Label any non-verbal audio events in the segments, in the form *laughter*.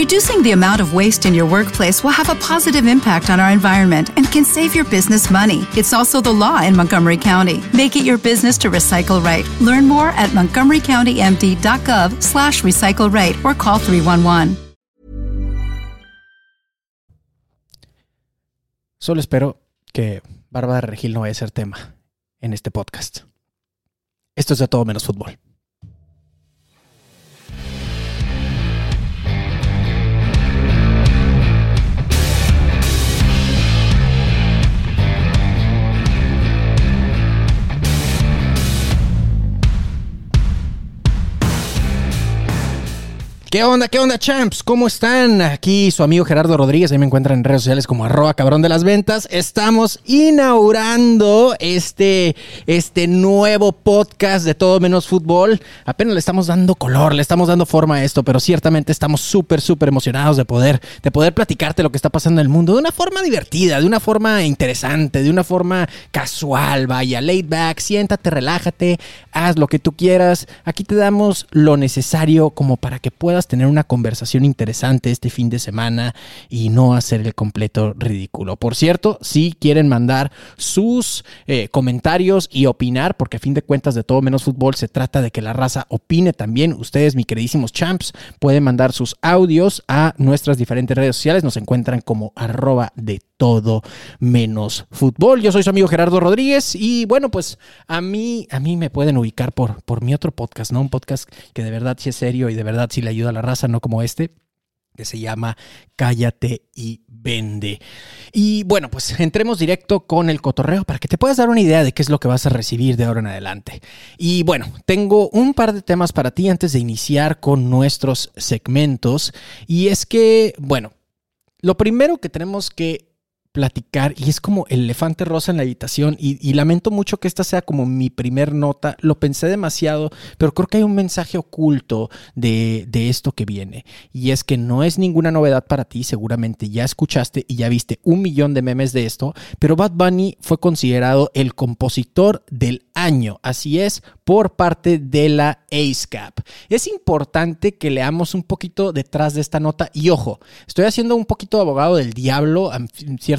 Reducing the amount of waste in your workplace will have a positive impact on our environment and can save your business money. It's also the law in Montgomery County. Make it your business to recycle right. Learn more at montgomerycountymd.gov slash recycle right or call 311. Solo espero que Bárbara Regil no vaya a ser tema en este podcast. Esto es de todo menos fútbol. ¿Qué onda? ¿Qué onda, champs? ¿Cómo están? Aquí su amigo Gerardo Rodríguez, ahí me encuentran en redes sociales como arroba cabrón de las ventas. Estamos inaugurando este, este nuevo podcast de todo menos fútbol. Apenas le estamos dando color, le estamos dando forma a esto, pero ciertamente estamos súper, súper emocionados de poder, de poder platicarte lo que está pasando en el mundo de una forma divertida, de una forma interesante, de una forma casual. Vaya, laid back, siéntate, relájate, haz lo que tú quieras. Aquí te damos lo necesario como para que puedas tener una conversación interesante este fin de semana y no hacer el completo ridículo. Por cierto, si quieren mandar sus eh, comentarios y opinar, porque a fin de cuentas de todo menos fútbol se trata de que la raza opine también. Ustedes, mi queridísimos champs, pueden mandar sus audios a nuestras diferentes redes sociales. Nos encuentran como arroba de todo menos fútbol. Yo soy su amigo Gerardo Rodríguez y bueno, pues a mí, a mí me pueden ubicar por, por mi otro podcast, ¿no? Un podcast que de verdad sí es serio y de verdad sí le ayuda a la raza, no como este que se llama Cállate y Vende. Y bueno, pues entremos directo con el cotorreo para que te puedas dar una idea de qué es lo que vas a recibir de ahora en adelante. Y bueno, tengo un par de temas para ti antes de iniciar con nuestros segmentos. Y es que, bueno, lo primero que tenemos que platicar y es como el elefante rosa en la habitación y, lamento mucho que esta sea como mi primer nota, lo pensé demasiado, pero creo que hay un mensaje oculto de, de, esto que viene. Y es que no es ninguna novedad para ti, seguramente ya escuchaste y ya viste un millón de memes de esto, pero Bad Bunny fue considerado el compositor del año, así es, por parte de la ASCAP. Es importante que leamos un poquito detrás de esta nota. Y ojo, estoy haciendo un poquito de abogado del diablo,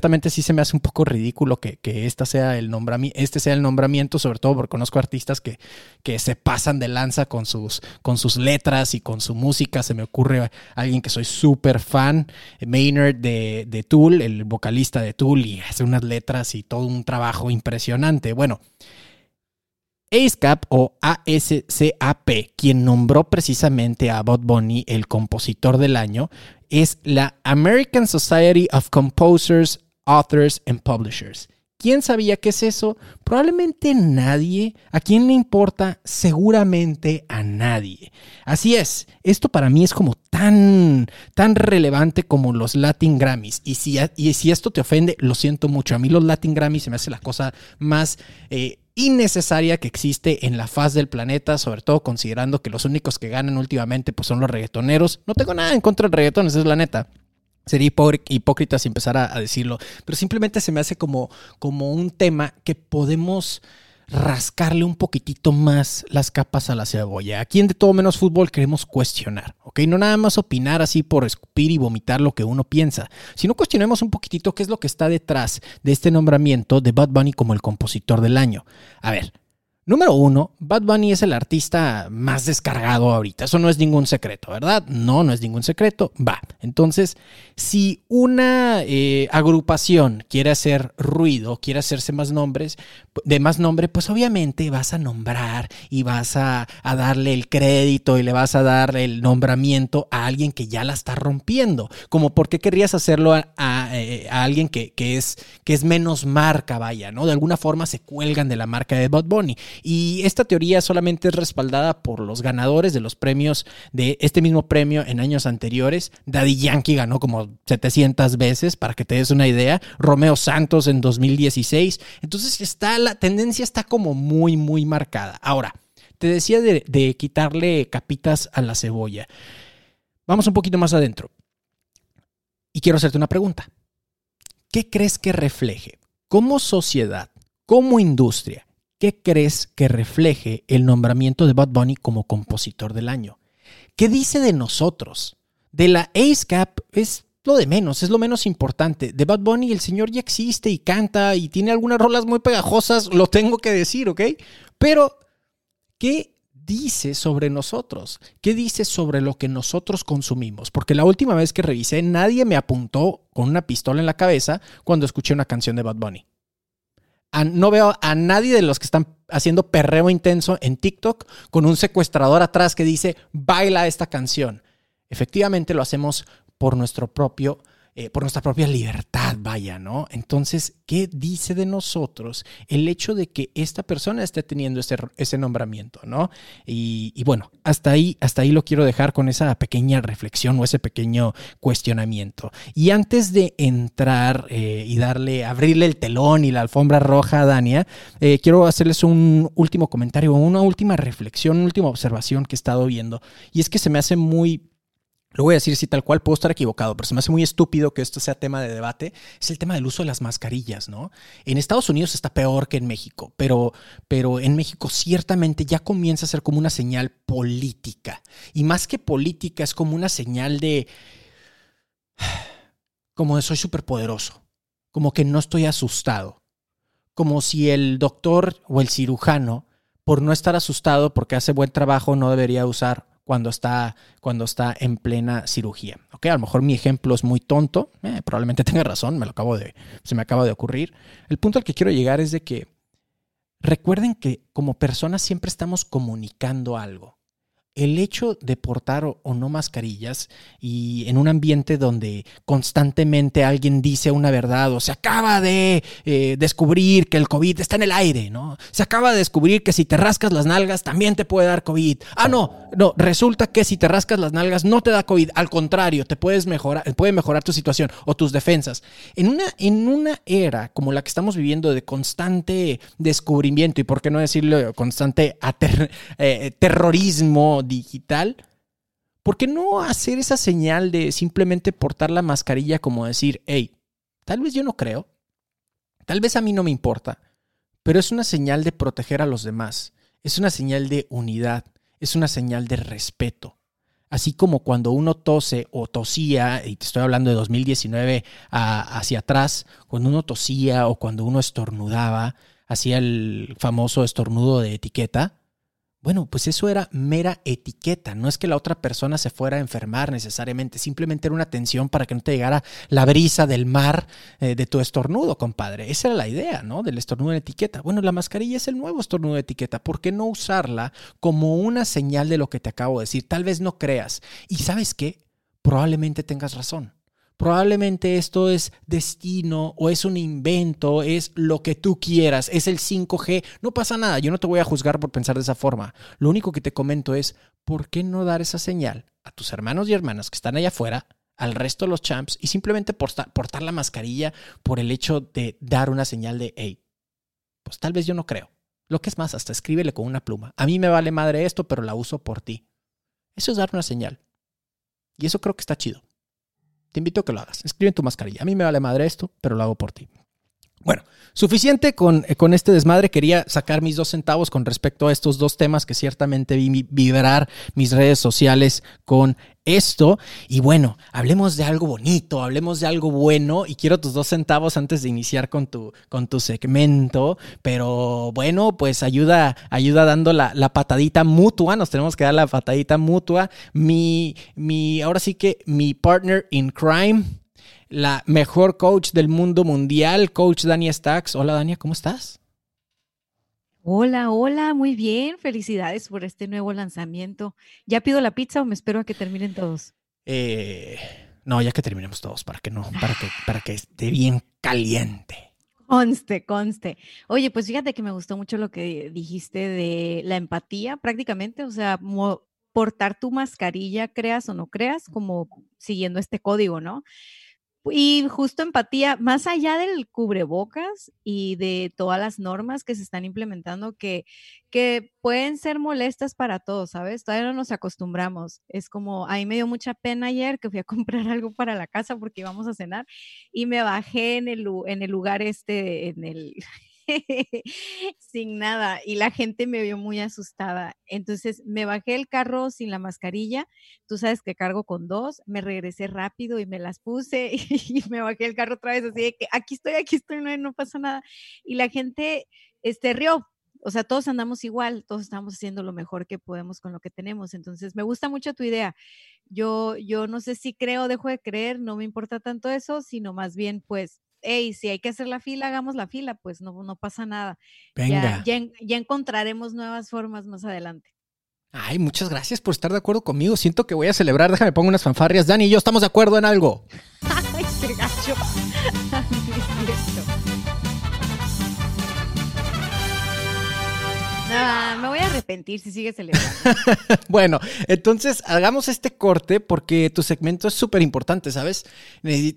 ciertamente sí se me hace un poco ridículo que, esta sea el este sea el nombramiento, sobre todo porque conozco artistas que, que se pasan de lanza con sus, con sus letras y con su música. Se me ocurre alguien que soy súper fan, Maynard de, de Tool, el vocalista de Tool, y hace unas letras y todo un trabajo impresionante. Bueno. ASCAP o ASCAP, quien nombró precisamente a Bob Bunny el compositor del año, es la American Society of Composers, Authors and Publishers. ¿Quién sabía qué es eso? Probablemente nadie. ¿A quién le importa? Seguramente a nadie. Así es, esto para mí es como tan, tan relevante como los Latin Grammys. Y si, y si esto te ofende, lo siento mucho. A mí los Latin Grammys se me hace la cosa más eh, innecesaria que existe en la faz del planeta, sobre todo considerando que los únicos que ganan últimamente pues, son los reggaetoneros. No tengo nada en contra del reggaetón, esa es la neta. Sería hipócrita si empezara a decirlo, pero simplemente se me hace como, como un tema que podemos rascarle un poquitito más las capas a la cebolla. Aquí en De Todo Menos Fútbol queremos cuestionar, ¿ok? No nada más opinar así por escupir y vomitar lo que uno piensa, sino cuestionemos un poquitito qué es lo que está detrás de este nombramiento de Bad Bunny como el compositor del año. A ver, Número uno, Bad Bunny es el artista más descargado ahorita. Eso no es ningún secreto, ¿verdad? No, no es ningún secreto. Va. Entonces, si una eh, agrupación quiere hacer ruido, quiere hacerse más nombres, de más nombre, pues obviamente vas a nombrar y vas a, darle el crédito y le vas a dar el nombramiento a alguien que ya la está rompiendo. Como por qué querrías hacerlo a, eh, alguien que, es, que es menos marca, vaya, ¿no? De alguna forma se cuelgan de la marca de Bad Bunny. Y esta teoría solamente es respaldada por los ganadores de los premios de este mismo premio en años anteriores. Daddy Yankee ganó como 700 veces, para que te des una idea. Romeo Santos en 2016. Entonces está, la tendencia está como muy, muy marcada. Ahora, te decía de, de quitarle capitas a la cebolla. Vamos un poquito más adentro. Y quiero hacerte una pregunta. ¿Qué crees que refleje como sociedad, como industria, ¿qué crees que refleje el nombramiento de Bad Bunny como compositor del año? ¿Qué dice de nosotros? De la ASCAP es lo de menos, es lo menos importante. De Bad Bunny el señor ya existe y canta y tiene algunas rolas muy pegajosas, lo tengo que decir, ¿ok? Pero, ¿qué dice sobre nosotros? ¿Qué dice sobre lo que nosotros consumimos? Porque la última vez que revisé, nadie me apuntó con una pistola en la cabeza cuando escuché una canción de Bad Bunny. No veo a nadie de los que están haciendo perreo intenso en TikTok con un secuestrador atrás que dice, baila esta canción. Efectivamente lo hacemos por nuestro propio eh, por nuestra propia libertad, vaya, ¿no? Entonces, ¿qué dice de nosotros el hecho de que esta persona esté teniendo ese, ese nombramiento, ¿no? Y, bueno, hasta ahí, hasta ahí lo quiero dejar con esa pequeña reflexión o ese pequeño cuestionamiento. Y antes de entrar eh, y darle, abrirle el telón y la alfombra roja a Dania, eh, quiero hacerles un último comentario, una última reflexión, una última observación que he estado viendo. Y es que se me hace muy lo voy a decir si tal cual, puedo estar equivocado, pero se me hace muy estúpido que esto sea tema de debate, es el tema del uso de las mascarillas, ¿no? En Estados Unidos está peor que en México, pero, pero en México ciertamente ya comienza a ser como una señal política. Y más que política, es como una señal de... como de soy superpoderoso, como que no estoy asustado, como si el doctor o el cirujano, por no estar asustado porque hace buen trabajo, no debería usar cuando está, cuando está en plena cirugía. ¿ok? A lo mejor mi ejemplo es muy tonto, eh, probablemente *laughs* tenga razón, me lo acabo de, se me acaba de ocurrir. El punto al que quiero llegar es de que recuerden que como personas siempre estamos comunicando algo el hecho de portar o no mascarillas y en un ambiente donde constantemente alguien dice una verdad o se acaba de eh, descubrir que el COVID está en el aire, ¿no? Se acaba de descubrir que si te rascas las nalgas también te puede dar COVID. Ah, no, no, resulta que si te rascas las nalgas no te da COVID, al contrario, te puedes mejorar, puede mejorar tu situación o tus defensas. En una, en una era como la que estamos viviendo de constante descubrimiento y por qué no decirlo constante eh, terrorismo, digital, ¿por qué no hacer esa señal de simplemente portar la mascarilla como decir, hey, tal vez yo no creo, tal vez a mí no me importa, pero es una señal de proteger a los demás, es una señal de unidad, es una señal de respeto. Así como cuando uno tose o tosía, y te estoy hablando de 2019 hacia atrás, cuando uno tosía o cuando uno estornudaba, hacía el famoso estornudo de etiqueta, bueno, pues eso era mera etiqueta, no es que la otra persona se fuera a enfermar necesariamente, simplemente era una atención para que no te llegara la brisa del mar eh, de tu estornudo, compadre. Esa era la idea, ¿no? Del estornudo en etiqueta. Bueno, la mascarilla es el nuevo estornudo de etiqueta, ¿por qué no usarla como una señal de lo que te acabo de decir? Tal vez no creas. Y sabes qué? Probablemente tengas razón. Probablemente esto es destino o es un invento, es lo que tú quieras, es el 5G. No pasa nada, yo no te voy a juzgar por pensar de esa forma. Lo único que te comento es, ¿por qué no dar esa señal a tus hermanos y hermanas que están allá afuera, al resto de los champs, y simplemente portar, la mascarilla por el hecho de dar una señal de, hey, pues tal vez yo no creo. Lo que es más, hasta escríbele con una pluma. A mí me vale madre esto, pero la uso por ti. Eso es dar una señal. Y eso creo que está chido. Te invito a que lo hagas. Escribe en tu mascarilla. A mí me vale madre esto, pero lo hago por ti. Bueno, suficiente con, eh, con, este desmadre. Quería sacar mis dos centavos con respecto a estos dos temas que ciertamente vi vibrar mis redes sociales con esto. Y bueno, hablemos de algo bonito, hablemos de algo bueno. Y quiero tus dos centavos antes de iniciar con tu, con tu segmento. Pero bueno, pues ayuda, ayuda dando la, la patadita mutua. Nos tenemos que dar la patadita mutua. Mi, mi, ahora sí que mi partner in crime, la mejor coach del mundo mundial, coach Dania Stacks. Hola Dania, ¿cómo estás? Hola, hola, muy bien. Felicidades por este nuevo lanzamiento. ¿Ya pido la pizza o me espero a que terminen todos? Eh, no, ya que terminemos todos, para que no, para que, para que esté bien caliente. Conste, conste. Oye, pues fíjate que me gustó mucho lo que dijiste de la empatía, prácticamente, o sea, portar tu mascarilla, creas o no creas, como siguiendo este código, ¿no? Y justo empatía, más allá del cubrebocas y de todas las normas que se están implementando que, que pueden ser molestas para todos, ¿sabes? Todavía no nos acostumbramos. Es como, a mí me dio mucha pena ayer que fui a *laughs* comprar algo para la casa porque íbamos a cenar y me bajé en el, en el lugar este, en el, *laughs* sin nada y la gente me vio muy asustada. Entonces me bajé el carro sin la mascarilla. Tú sabes que cargo con dos. Me regresé rápido y me las puse *laughs* y me bajé el carro otra vez así de que aquí estoy, aquí estoy, no, pasa nada. Y la gente este, rió o sea, todos andamos igual, todos estamos haciendo lo mejor que podemos con lo que tenemos. Entonces, me gusta mucho tu idea. Yo, yo no sé si creo dejo de creer, no me importa tanto eso, sino más bien, pues, hey, si hay que hacer la fila, hagamos la fila, pues no, no pasa nada. Venga. Ya, ya, encontraremos nuevas formas más adelante. Ay, muchas gracias por estar de acuerdo conmigo. Siento que voy a celebrar. Déjame pongo unas fanfarrias. Dani y yo estamos de acuerdo en algo. *laughs* Ay, qué gacho. *laughs* Me voy a arrepentir si sigues celebrando. *laughs* bueno, entonces hagamos este corte porque tu segmento es súper importante, ¿sabes? Y,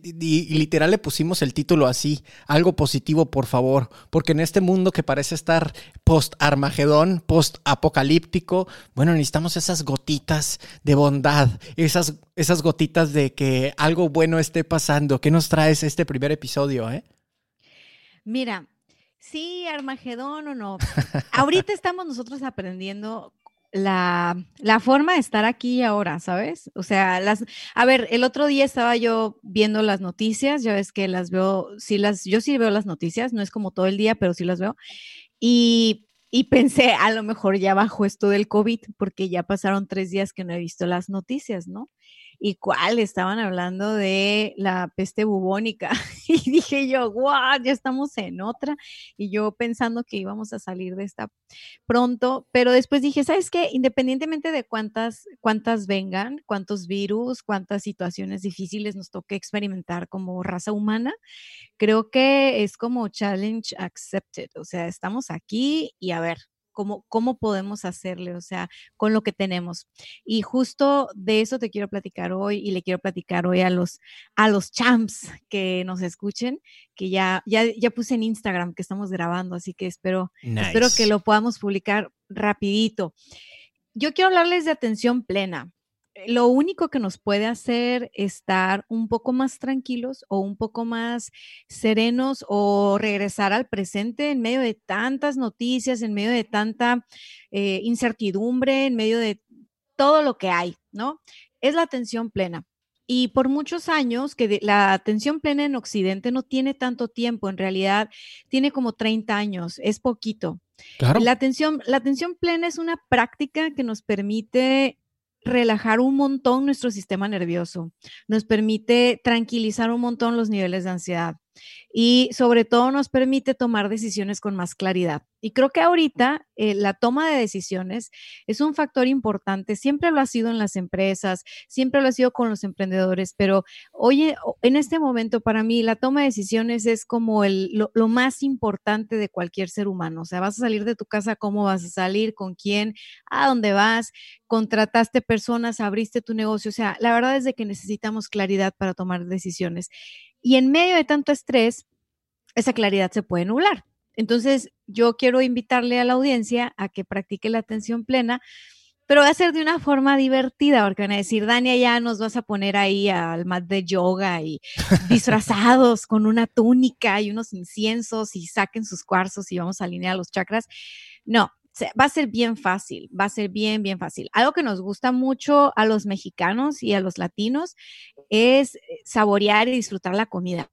literal le pusimos el título así, algo positivo, por favor, porque en este mundo que parece estar post-Armagedón, post-apocalíptico, bueno, necesitamos esas gotitas de bondad, esas, esas gotitas de que algo bueno esté pasando. ¿Qué nos traes este primer episodio, eh? Mira, Sí, Armagedón o no. Ahorita estamos nosotros aprendiendo la, forma de estar aquí ahora, ¿sabes? O sea, las, a ver, el otro día estaba yo viendo las noticias, ya ves que las veo, sí las, yo sí veo las noticias, no es como todo el día, pero sí las veo. Y, y pensé, a lo mejor ya bajó esto del COVID, porque ya pasaron tres días que no he visto las noticias, ¿no? Y cuál estaban hablando de la peste bubónica. *laughs* Y dije yo, wow, ya estamos en otra. Y yo pensando que íbamos a salir de esta pronto, pero después dije, ¿sabes qué? Independientemente de cuántas, cuántas vengan, cuántos virus, cuántas situaciones difíciles nos toque experimentar como raza humana, creo que es como challenge accepted. O sea, estamos aquí y a ver, cómo, cómo podemos hacerle, o sea, con lo que tenemos. Y justo de eso te quiero platicar hoy y le quiero platicar hoy a los, a los champs que nos escuchen, que ya, ya, ya puse en Instagram que estamos grabando, así que espero, espero que lo podamos publicar rapidito. Yo quiero hablarles de atención plena lo único que nos puede hacer estar un poco más tranquilos o un poco más serenos o regresar al presente en medio de tantas noticias, en medio de tanta eh, incertidumbre, en medio de todo lo que hay, ¿no? Es la atención plena. Y por muchos años, que la atención plena en Occidente no tiene tanto tiempo, en realidad tiene como 30 años, es poquito. Claro. La atención, la atención plena es una práctica que nos permite relajar un montón nuestro sistema nervioso, nos permite tranquilizar un montón los niveles de ansiedad y sobre todo nos permite tomar decisiones con más claridad. Y creo que ahorita eh, la toma de decisiones es un factor importante, siempre lo ha sido en las empresas, siempre lo ha sido con los emprendedores, pero hoy en este momento para mí la toma de decisiones es como el, lo, lo más importante de cualquier ser humano. O sea, vas a salir de tu casa, cómo vas a salir, con quién, a dónde vas, contrataste personas, abriste tu negocio. O sea, la verdad es de que necesitamos claridad para tomar decisiones. Y en medio de tanto estrés, esa claridad se puede nublar. Entonces, yo quiero invitarle a la audiencia a que practique la atención plena, pero va a ser de una forma divertida, porque van a decir, Dania, ya nos vas a poner ahí al mat de yoga y disfrazados con una túnica y unos inciensos y saquen sus cuarzos y vamos a alinear los chakras. No, va a ser bien fácil, va a ser bien, bien fácil. Algo que nos gusta mucho a los mexicanos y a los latinos es eh, saborear y disfrutar la comida.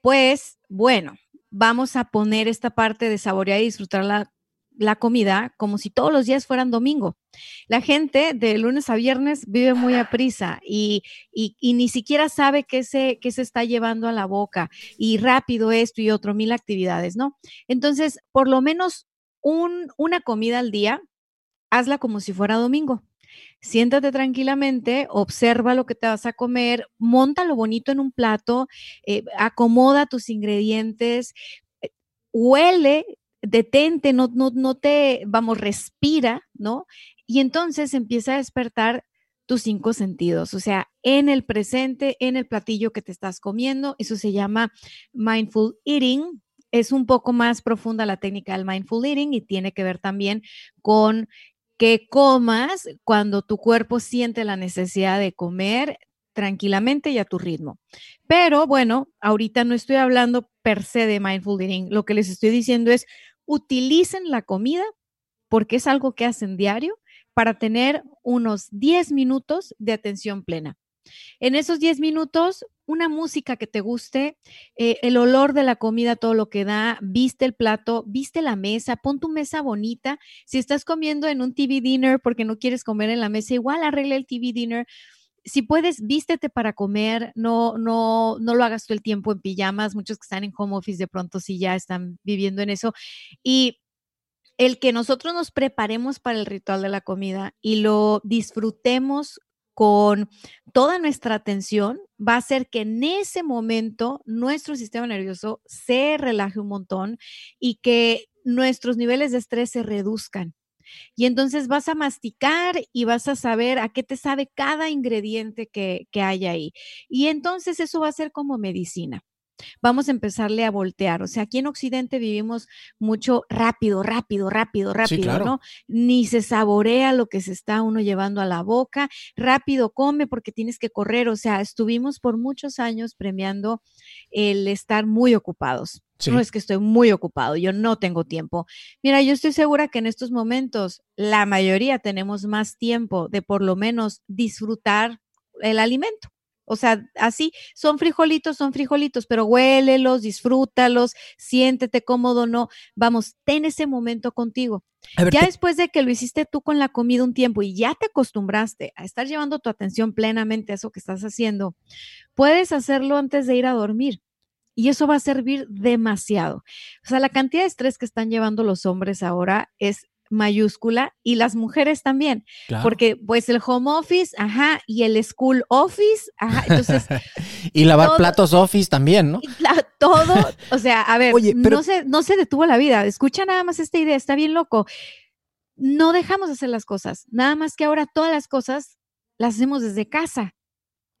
Pues bueno, vamos a poner esta parte de saborear y disfrutar la, comida como si todos los días fueran domingo. La gente de lunes a viernes vive muy a prisa y, ni siquiera sabe qué se, qué se está llevando a la boca y rápido esto y otro, mil actividades, ¿no? Entonces, por lo menos una comida al día, hazla como si fuera domingo. Siéntate tranquilamente, observa lo que te vas a comer, monta lo bonito en un plato, eh, acomoda tus ingredientes, eh, huele, detente, no, no, no te, vamos, respira, ¿no? Y entonces empieza a despertar tus cinco sentidos, o sea, en el presente, en el platillo que te estás comiendo. Eso se llama mindful eating es un poco más profunda la técnica del mindful eating y tiene que ver también con que comas cuando tu cuerpo siente la necesidad de comer, tranquilamente y a tu ritmo. Pero bueno, ahorita no estoy hablando per se de mindful eating. Lo que les estoy diciendo es utilicen la comida porque es algo que hacen diario para tener unos 10 minutos de atención plena. En esos 10 minutos, una música que te guste, eh, el olor de la comida, todo lo que da, viste el plato, viste la mesa, pon tu mesa bonita. Si estás comiendo en un TV dinner porque no quieres comer en la mesa, igual arregle el TV dinner si puedes, vístete para comer, no, no, no lo hagas todo el tiempo en pijamas. Muchos que están en home office de pronto sí ya están viviendo en eso. Y el que nosotros nos preparemos para el ritual de la comida y lo disfrutemos con toda nuestra atención, va a hacer que en ese momento nuestro sistema nervioso se relaje un montón y que nuestros niveles de estrés se reduzcan. Y entonces vas a masticar y vas a saber a qué te sabe cada ingrediente que, que hay ahí. Y entonces eso va a ser como medicina vamos a empezarle a voltear. O sea, aquí en Occidente vivimos mucho rápido, rápido, rápido, rápido, ¿no? Ni se saborea lo que se está uno llevando a la boca, rápido come porque tienes que correr. O sea, estuvimos por muchos años premiando el estar muy ocupados. No es que estoy muy ocupado, yo no tengo tiempo. Mira, yo estoy segura que en estos momentos la mayoría tenemos más tiempo de por lo menos disfrutar el alimento. O sea, así son frijolitos, son frijolitos, pero huélelos, disfrútalos, siéntete cómodo, no. Vamos, ten ese momento contigo. ya después de que lo hiciste tú con la comida un tiempo y ya te acostumbraste a estar llevando tu atención plenamente a eso que estás haciendo, puedes hacerlo antes de ir a dormir. Y eso va a servir demasiado. O sea, la cantidad de estrés que están llevando los hombres ahora es mayúscula y las mujeres también, porque pues el home office, ajá, y el school office, ajá, entonces... *laughs* y lavar platos office también, ¿no? todo, o sea, a ver, *laughs* no, se, no se detuvo la vida, escucha nada más esta idea, está bien loco. No dejamos de hacer las cosas, nada más que ahora todas las cosas las hacemos desde casa.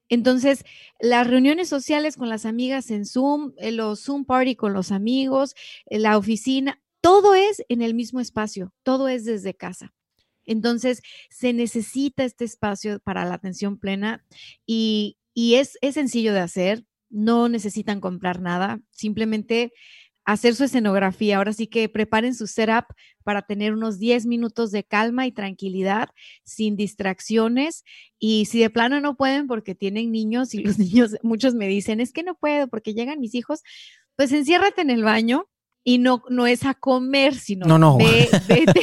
Entonces, las reuniones sociales con las amigas en Zoom, eh, los Zoom party con los amigos, eh, la oficina, todo es en el mismo espacio, todo es desde casa. Entonces, se necesita este espacio para la atención plena y, es, es sencillo de hacer, no necesitan comprar nada, simplemente hacer su escenografía. Ahora sí que preparen su setup para tener unos 10 minutos de calma y tranquilidad, sin distracciones. Y si de plano no pueden porque tienen niños y los *laughs* niños, muchos me dicen, es que no puedo porque llegan mis hijos, pues enciérrate en el baño. Y no, no es a comer, sino no, no. *laughs* vete,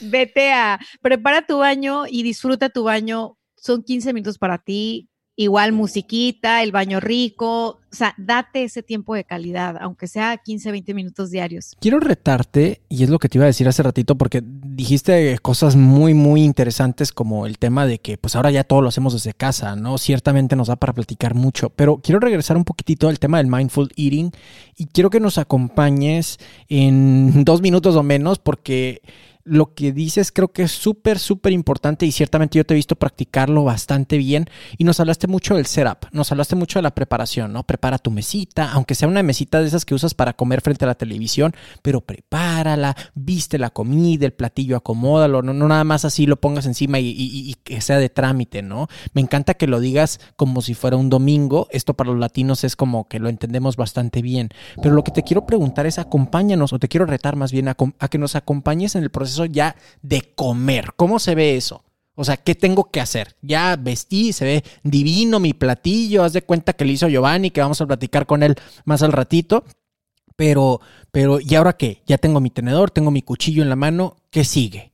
vete a, prepara tu baño y disfruta tu baño. Son 15 minutos para ti, igual musiquita, el baño rico, o sea, date ese tiempo de calidad, aunque sea 15, 20 minutos diarios. Quiero retarte, y es lo que te iba a decir hace ratito, porque dijiste cosas muy, muy interesantes como el tema de que pues ahora ya todo lo hacemos desde casa, ¿no? Ciertamente nos da para platicar mucho, pero quiero regresar un poquitito al tema del mindful eating y quiero que nos acompañes en *laughs* dos minutos o menos porque lo que dices creo que es súper, súper importante y ciertamente yo te he visto practicarlo bastante bien y nos hablaste mucho del setup, nos hablaste mucho de la preparación, ¿no? Prepara tu mesita, aunque sea una mesita de esas que usas para comer frente a la televisión, pero prepárala, viste la comida, el platillo, acomódalo, no, no nada más así lo pongas encima y, que sea de trámite, ¿no? Me encanta que lo digas como si fuera un domingo, esto para los latinos es como que lo entendemos bastante bien, pero lo que te quiero preguntar es acompáñanos o te quiero retar más bien a que nos acompañes en el proceso ya de comer. ¿Cómo se ve eso? O sea, ¿qué tengo que hacer? Ya vestí, se ve divino mi platillo, haz de cuenta que le hizo Giovanni, que vamos a platicar con él más al ratito. Pero, pero, ¿y ahora qué? Ya tengo mi tenedor, tengo mi cuchillo en la mano, ¿qué sigue?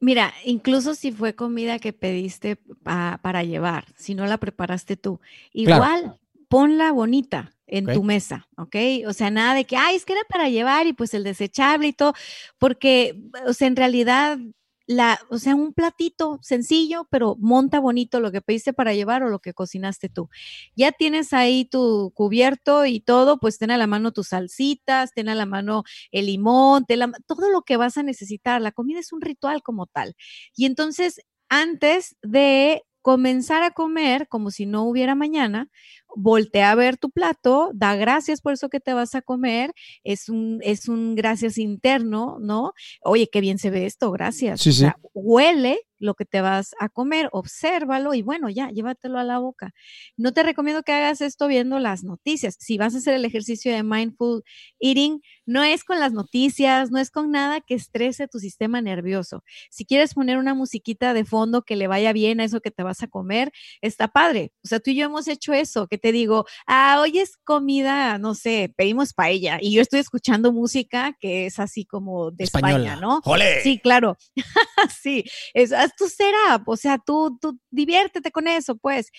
Mira, incluso si fue comida que pediste para llevar, si no la preparaste tú, igual ponla bonita en tu mesa, ¿ok? O sea, nada de que, ay, es que era para llevar y pues el desechable y todo, porque, o sea, en realidad, la, o sea, un platito sencillo, pero monta bonito lo que pediste para llevar o lo que cocinaste tú. Ya tienes ahí tu cubierto y todo, pues ten a la mano tus salsitas, ten a la mano el limón, todo lo que vas a necesitar. La comida es un ritual como tal. Y entonces, antes de comenzar a comer como si no hubiera mañana, voltea a ver tu plato, da gracias por eso que te vas a comer, es un, es un gracias interno, ¿no? Oye, qué bien se ve esto, gracias. Sí, sí. huele lo que te vas a comer, obsérvalo y bueno, ya, llévatelo a la boca. No te recomiendo que hagas esto viendo las noticias. Si vas a hacer el ejercicio de mindful eating, no es con las noticias, no es con nada que estrese tu sistema nervioso. Si quieres poner una musiquita de fondo que le vaya bien a eso que te vas a comer, está padre. O sea, tú y yo hemos hecho eso, que te digo, ah, hoy es comida, no sé, pedimos paella y yo estoy escuchando música que es así como de España, ¿no? Sí, claro. *laughs* sí, es, haz tu setup, o sea, tú, tú diviértete con eso, pues.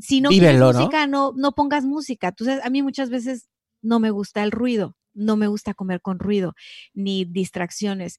Si no quieres música, ¿no? no, pongas música. Sabes, a mí muchas veces no me gusta el ruido, no me gusta comer con ruido ni distracciones.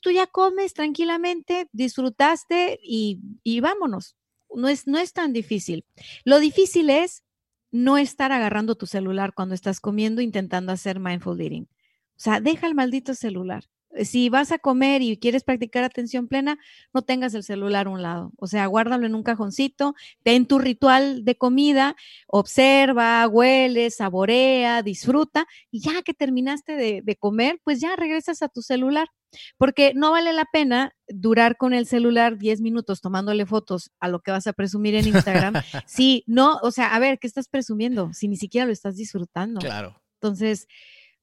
tú ya comes tranquilamente, disfrutaste y, y vámonos. No es, no es tan difícil. Lo difícil es no estar agarrando tu celular cuando estás comiendo intentando hacer mindful eating. O sea, deja el maldito celular. Eh, si vas a comer y quieres practicar atención plena, no tengas el celular a un lado. O sea, guárdalo en un cajoncito, ten tu ritual de comida, observa, huele, saborea, disfruta y ya que terminaste de, de comer, pues ya regresas a tu celular. Porque no vale la pena durar con el celular 10 minutos tomándole fotos a lo que vas a presumir en Instagram. *laughs* si no, o sea, a ver, ¿qué estás presumiendo? Si ni siquiera lo estás disfrutando. Claro. Entonces,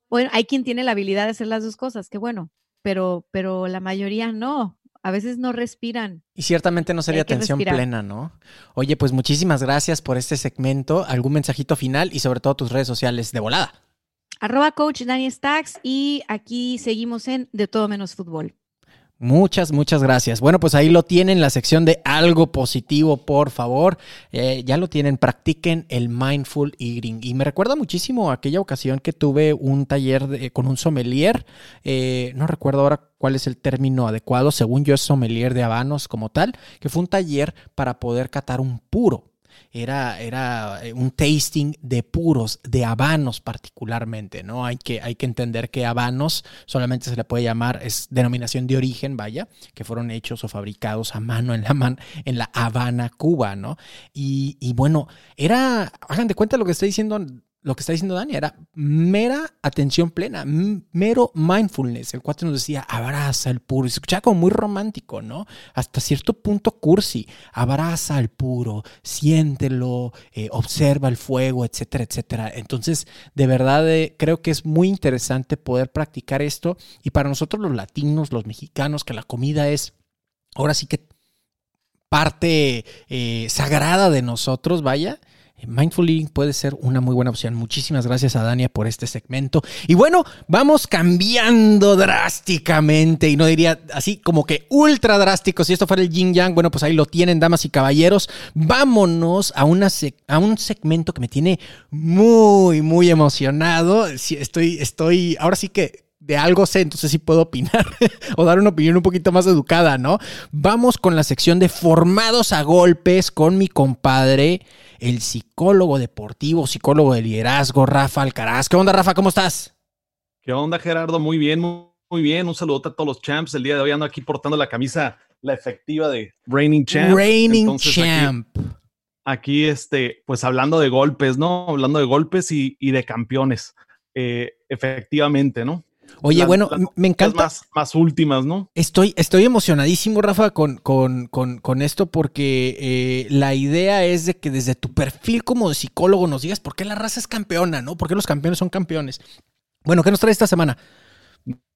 bueno, hay quien tiene la habilidad de hacer las dos cosas, qué bueno, pero, pero la mayoría no. A veces no respiran. Y ciertamente no sería atención plena, ¿no? Oye, pues muchísimas gracias por este segmento. ¿Algún mensajito final y sobre todo tus redes sociales de volada? Arroba coach Dani Stacks y aquí seguimos en De Todo Menos Fútbol. Muchas, muchas gracias. Bueno, pues ahí lo tienen, la sección de algo positivo, por favor. Eh, ya lo tienen, practiquen el mindful eating. Y me recuerda muchísimo aquella ocasión que tuve un taller con un sommelier. Eh, no recuerdo ahora cuál es el término adecuado, según yo es sommelier de habanos como tal, que fue un taller para poder catar un puro era, era eh, un tasting de puros, de habanos particularmente, ¿no? Hay que, hay que entender que habanos solamente se le puede llamar, es denominación de origen, vaya, que fueron hechos o fabricados a mano en la, man, en la Habana, Cuba, ¿no? Y, y bueno, era, hagan de cuenta lo que estoy diciendo lo que está diciendo Dani era mera atención plena, mero mindfulness. El cuate nos decía, abraza el puro. Y se escuchaba como muy romántico, ¿no? Hasta cierto punto cursi. Abraza al puro, siéntelo, eh, observa el fuego, etcétera, etcétera. Entonces, de verdad, eh, creo que es muy interesante poder practicar esto. Y para nosotros los latinos, los mexicanos, que la comida es, ahora sí que parte eh, sagrada de nosotros, vaya Mindful Eating puede ser una muy buena opción. Muchísimas gracias a Dania por este segmento. Y bueno, vamos cambiando drásticamente, y no diría así como que ultra drástico. Si esto fuera el yin yang, bueno, pues ahí lo tienen, damas y caballeros. Vámonos a, una a un segmento que me tiene muy, muy emocionado. Estoy, estoy, ahora sí que de algo sé, entonces sí puedo opinar *laughs* o dar una opinión un poquito más educada, ¿no? Vamos con la sección de formados a golpes con mi compadre el psicólogo deportivo, psicólogo de liderazgo, Rafa Alcaraz. ¿Qué onda, Rafa? ¿Cómo estás? ¿Qué onda, Gerardo? Muy bien, muy bien. Un saludo a todos los champs. El día de hoy ando aquí portando la camisa, la efectiva de Reigning Champ. Reigning Champ. Aquí, este, pues hablando de golpes, ¿no? Hablando de golpes y, de campeones. Eh, efectivamente, ¿no? Oye, bueno, me encanta. Más, más últimas, ¿no? Estoy, estoy emocionadísimo, Rafa, con, con, con, con esto, porque eh, la idea es de que desde tu perfil como psicólogo nos digas por qué la raza es campeona, ¿no? ¿Por qué los campeones son campeones? Bueno, ¿qué nos trae esta semana?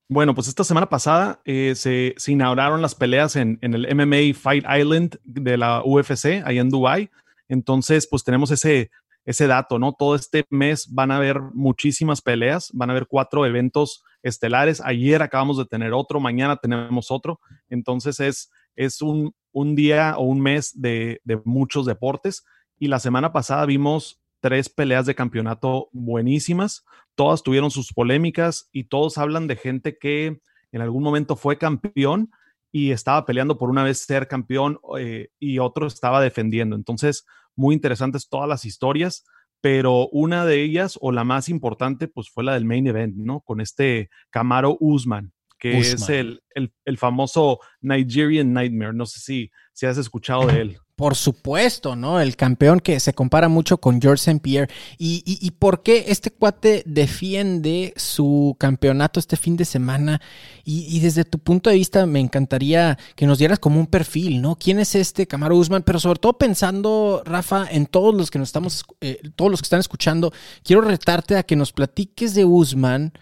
Bueno, pues esta semana pasada eh, se, se, inauguraron las peleas en, en, el MMA Fight Island de la UFC, ahí en Dubai. Entonces, pues tenemos ese ese dato, ¿no? Todo este mes van a haber muchísimas peleas, van a haber cuatro eventos estelares. Ayer acabamos de tener otro, mañana tenemos otro. Entonces es, es un, un día o un mes de, de muchos deportes. Y la semana pasada vimos tres peleas de campeonato buenísimas. Todas tuvieron sus polémicas y todos hablan de gente que en algún momento fue campeón y estaba peleando por una vez ser campeón eh, y otro estaba defendiendo. Entonces, muy interesantes todas las historias, pero una de ellas o la más importante pues fue la del main event, ¿no? Con este Camaro Usman, que es el, el, famoso Nigerian Nightmare. No sé si, si has escuchado de *laughs* él. Por supuesto, ¿no? El campeón que se compara mucho con George St. Pierre. ¿Y, y, por qué este cuate defiende su campeonato este fin de semana? Y, desde tu punto de vista, me encantaría que nos dieras como un perfil, ¿no? ¿Quién es este Camaro Usman? Pero sobre todo pensando, Rafa, en todos los que nos estamos, eh, todos los que están escuchando, quiero retarte a que nos platiques de Usman,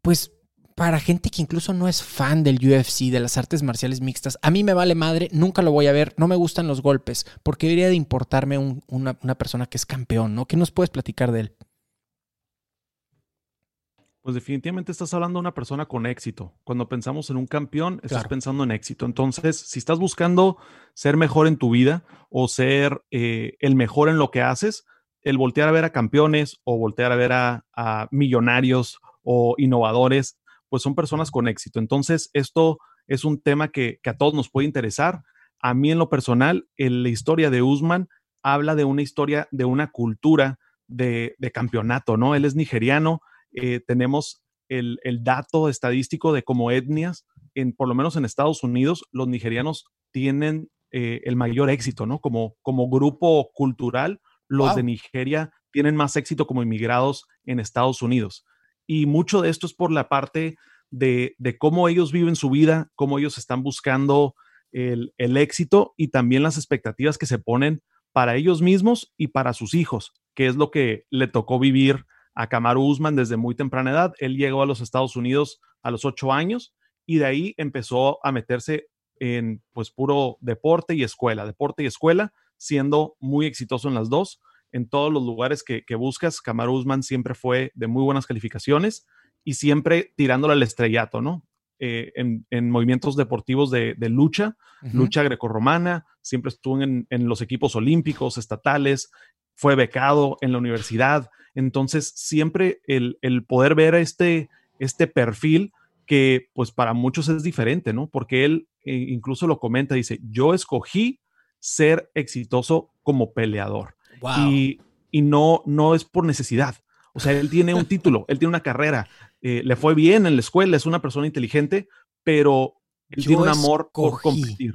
pues para gente que incluso no es fan del UFC, de las artes marciales mixtas, a mí me vale madre, nunca lo voy a ver, no me gustan los golpes, porque debería de importarme una, persona que es campeón, ¿no? ¿Qué nos puedes platicar de él? Pues definitivamente estás hablando de una persona con éxito. Cuando pensamos en un campeón, estás pensando en éxito. Entonces, si estás buscando ser mejor en tu vida o ser eh, el mejor en lo que haces, el voltear a ver a campeones o voltear a ver a, a millonarios o innovadores pues son personas con éxito. Entonces, esto es un tema que, a todos nos puede interesar. A mí en lo personal, la historia de Usman habla de una historia, de una cultura de, campeonato, ¿no? Él es nigeriano, eh, tenemos el, dato estadístico de cómo etnias, en, por lo menos en Estados Unidos, los nigerianos tienen eh, el mayor éxito, ¿no? Como, como grupo cultural, los de Nigeria tienen más éxito como inmigrados en Estados Unidos. Y mucho de esto es por la parte de, cómo ellos viven su vida, cómo ellos están buscando el, éxito y también las expectativas que se ponen para ellos mismos y para sus hijos, que es lo que le tocó vivir a Kamaru Usman desde muy temprana edad. Él llegó a los Estados Unidos a los ocho años y de ahí empezó a meterse en pues puro deporte y escuela, deporte y escuela, siendo muy exitoso en las dos en todos los lugares que, buscas. Kamaru Usman siempre fue de muy buenas calificaciones y siempre tirándole al estrellato, ¿no? Eh, en, movimientos deportivos de, lucha, lucha grecorromana, siempre estuvo en, los equipos olímpicos, estatales, fue becado en la universidad. Entonces, siempre el, poder ver este, este perfil que pues para muchos es diferente, ¿no? Porque él eh, incluso lo comenta, dice, yo escogí ser exitoso como peleador. Y, no, no es por necesidad. O sea, él tiene un título, él tiene una carrera, eh, le fue bien en la escuela, es una persona inteligente, pero él tiene un amor por competir.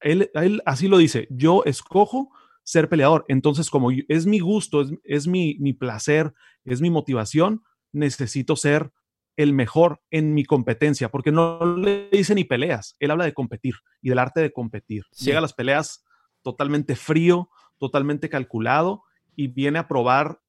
Él, él, así lo dice, yo escojo ser peleador. Entonces, como es mi gusto, es, es mi, mi, placer, es mi motivación, necesito ser el mejor en mi competencia, porque no le dice ni peleas, él habla de competir y del arte de competir. Llega a las peleas totalmente frío, totalmente calculado y viene a probar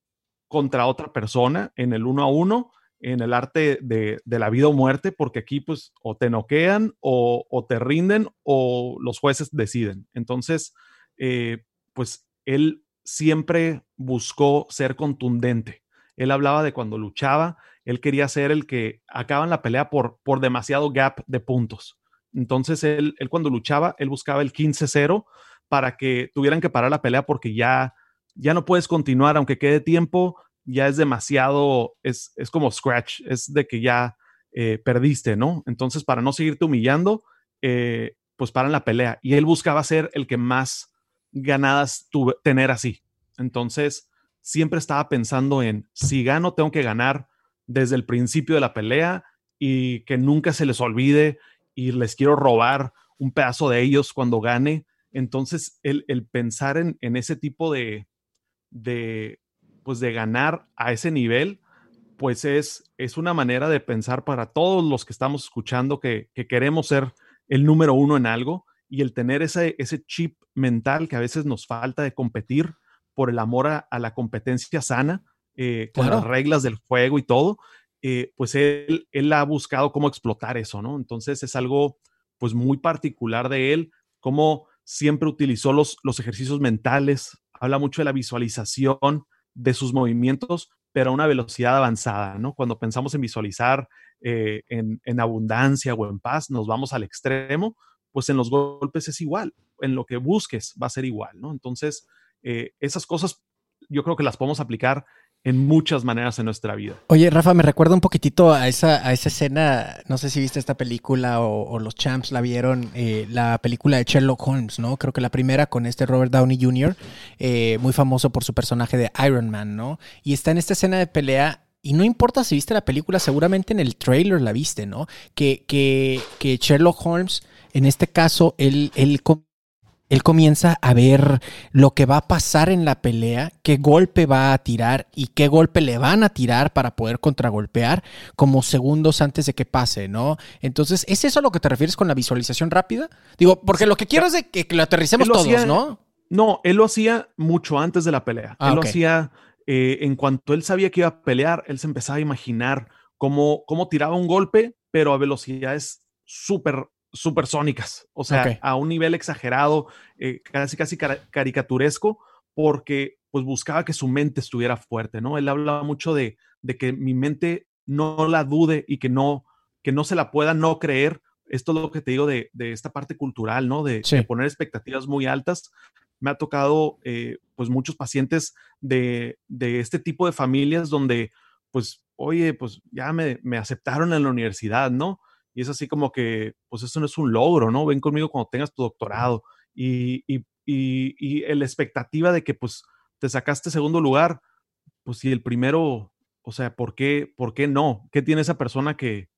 contra otra persona en el uno a uno, en el arte de, la vida o muerte, porque aquí pues o te noquean o, te rinden o los jueces deciden. Entonces, eh, pues él siempre buscó ser contundente. Él hablaba de cuando luchaba, él quería ser el que acaba en la pelea por, por demasiado gap de puntos. Entonces, él, él cuando luchaba, él buscaba el 15-0 para que tuvieran que parar la pelea porque ya, ya no puedes continuar, aunque quede tiempo, ya es demasiado, es, como scratch, es de que ya eh, perdiste, ¿no? Entonces, para no seguirte humillando, eh, pues paran la pelea. Y él buscaba ser el que más ganadas tuve, tener así. Entonces, siempre estaba pensando en, si gano, tengo que ganar desde el principio de la pelea y que nunca se les olvide y les quiero robar un pedazo de ellos cuando gane. Entonces, el, pensar en, ese tipo de, de, pues de ganar a ese nivel, pues es, es una manera de pensar para todos los que estamos escuchando que, queremos ser el número uno en algo y el tener ese, ese chip mental que a veces nos falta de competir por el amor a, la competencia sana, eh, con las reglas del juego y todo, eh, pues él, él ha buscado cómo explotar eso, ¿no? Entonces es algo pues muy particular de él, cómo siempre utilizó los, los ejercicios mentales, habla mucho de la visualización de sus movimientos, pero a una velocidad avanzada, ¿no? Cuando pensamos en visualizar eh, en, abundancia o en paz, nos vamos al extremo, pues en los golpes es igual, en lo que busques va a ser igual, ¿no? Entonces, eh, esas cosas yo creo que las podemos aplicar en muchas maneras en nuestra vida. Oye, Rafa, me recuerda un poquitito a esa, a esa escena, no sé si viste esta película o, los champs la vieron, eh, la película de Sherlock Holmes, ¿no? Creo que la primera con este Robert Downey Jr., eh, muy famoso por su personaje de Iron Man, ¿no? Y está en esta escena de pelea y no importa si viste la película, seguramente en el trailer la viste, ¿no? Que, que, que Sherlock Holmes, en este caso, él, él él comienza a ver lo que va a pasar en la pelea, qué golpe va a tirar y qué golpe le van a tirar para poder contragolpear como segundos antes de que pase, ¿no? Entonces, ¿es eso a lo que te refieres con la visualización rápida? Digo, porque lo que quiero es de que, lo aterricemos todos, ¿no? No, él lo hacía mucho antes de la pelea. Ah, él lo hacía eh, en cuanto él sabía que iba a pelear, él se empezaba a imaginar cómo, cómo tiraba un golpe, pero a velocidades súper supersónicas, o sea, a un nivel exagerado, eh, casi casi caricaturesco, porque pues buscaba que su mente estuviera fuerte, ¿no? Él hablaba mucho de, de, que mi mente no la dude y que no, que no se la pueda no creer. Esto es lo que te digo de, de esta parte cultural, ¿no? De, poner expectativas muy altas. Me ha tocado, eh, pues, muchos pacientes de, de este tipo de familias donde, pues, oye, pues ya me, me aceptaron en la universidad, ¿no? Y es así como que, pues eso no es un logro, ¿no? Ven conmigo cuando tengas tu doctorado. Y, y, y, la expectativa de que, pues, te sacaste segundo lugar, pues si el primero, o sea, ¿por qué, por qué no? ¿Qué tiene esa persona que,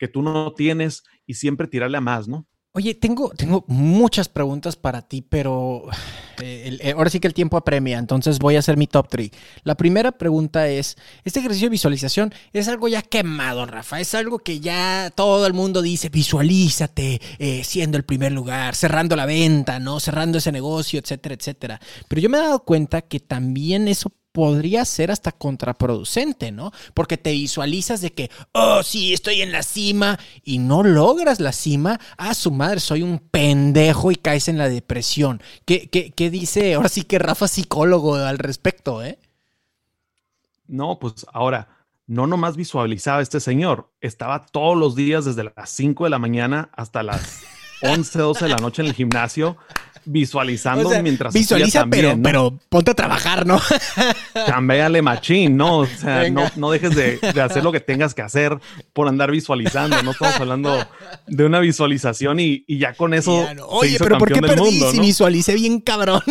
que tú no tienes y siempre tirarle a más, ¿no? Oye, tengo, tengo muchas preguntas para ti, pero eh, eh, ahora sí que el tiempo apremia, entonces voy a hacer mi top 3. La primera pregunta es, ¿este ejercicio de visualización es algo ya quemado, Rafa? Es algo que ya todo el mundo dice, visualízate eh, siendo el primer lugar, cerrando la venta, ¿no? Cerrando ese negocio, etcétera, etcétera. Pero yo me he dado cuenta que también eso podría ser hasta contraproducente, ¿no? Porque te visualizas de que, oh, sí, estoy en la cima y no logras la cima. Ah, su madre, soy un pendejo y caes en la depresión. ¿Qué, qué, dice ahora sí que Rafa psicólogo al respecto, eh? No, pues ahora, no nomás visualizaba este señor, estaba todos los días desde las 5 de la mañana hasta las 11, 12 de la noche en el gimnasio visualizando mientras visualiza pero, pero ponte a trabajar, ¿no? *laughs* Cambiale machín, ¿no? O sea, no, dejes de, hacer lo que tengas que hacer por andar visualizando. No estamos hablando de una visualización y, ya con eso. Oye, pero ¿por qué perdí si visualicé bien cabrón?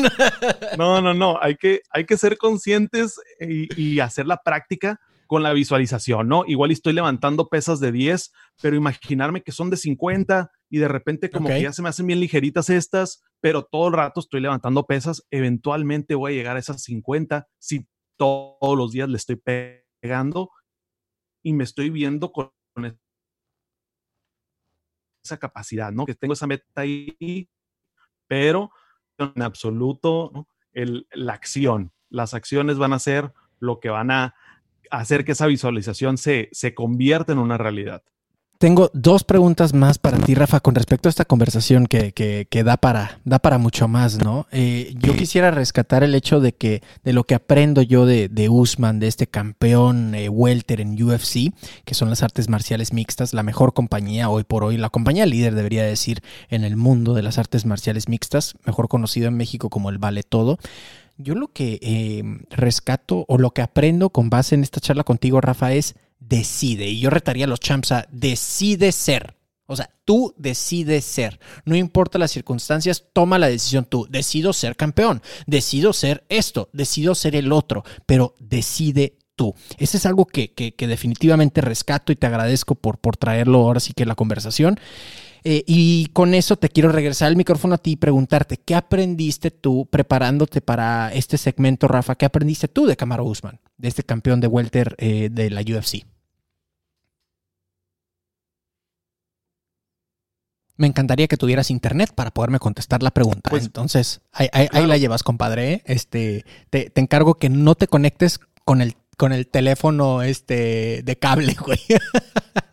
no, no, no. Hay que, hay que ser conscientes y, y hacer la práctica con la visualización, ¿no? Igual estoy levantando pesas de 10, pero imaginarme que son de 50 y de repente como que ya se me hacen bien ligeritas estas, pero todo el rato estoy levantando pesas, eventualmente voy a llegar a esas 50 si todos los días le estoy pegando y me estoy viendo con esa capacidad, ¿no? Que tengo esa meta ahí, pero en absoluto la acción, las acciones van a ser lo que van a hacer que esa visualización se, se convierta en una realidad. Tengo dos preguntas más para ti, Rafa, con respecto a esta conversación que, que, da, para, da para mucho más, ¿no? Eh, yo quisiera rescatar el hecho de que de lo que aprendo yo de, de Usman, de este campeón eh, welter en UFC, que son las artes marciales mixtas, la mejor compañía hoy por hoy, la compañía líder debería decir en el mundo de las artes marciales mixtas, mejor conocido en México como el Vale Todo. Yo lo que eh, rescato o lo que aprendo con base en esta charla contigo, Rafa, es decide. Y yo retaría a los champs a decide ser. O sea, tú decides ser. No importa las circunstancias, toma la decisión tú. Decido ser campeón. Decido ser esto. Decido ser el otro. Pero decide tú. Ese es algo que, que definitivamente rescato y te agradezco por, por traerlo ahora sí que la conversación. Eh, y con eso te quiero regresar el micrófono a ti y preguntarte, ¿qué aprendiste tú preparándote para este segmento, Rafa? ¿Qué aprendiste tú de Camaro Usman, de este campeón de welter eh, de la UFC? Me encantaría que tuvieras internet para poderme contestar la pregunta. Pues, Entonces, ahí, la llevas, compadre. ¿eh? Este, te, te encargo que no te conectes con el con el teléfono este de cable, *laughs* güey.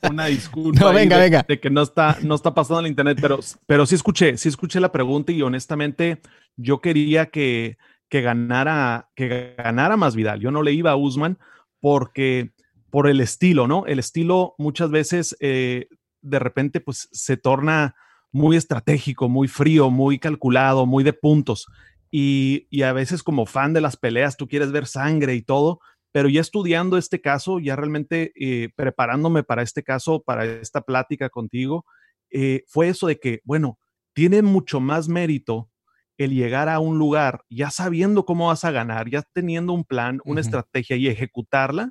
Una disculpa venga, de, venga. de, que no está, no está pasando el internet, pero, pero sí escuché, sí escuché la pregunta y honestamente yo quería que, que ganara, que ganara más Vidal. Yo no le iba a Usman porque por el estilo, ¿no? El estilo muchas veces eh, de repente pues se torna muy estratégico, muy frío, muy calculado, muy de puntos. Y, y, a veces como fan de las peleas, tú quieres ver sangre y todo, pero ya estudiando este caso, ya realmente eh, preparándome para este caso, para esta plática contigo, eh, fue eso de que, bueno, tiene mucho más mérito el llegar a un lugar ya sabiendo cómo vas a ganar, ya teniendo un plan, una estrategia y ejecutarla,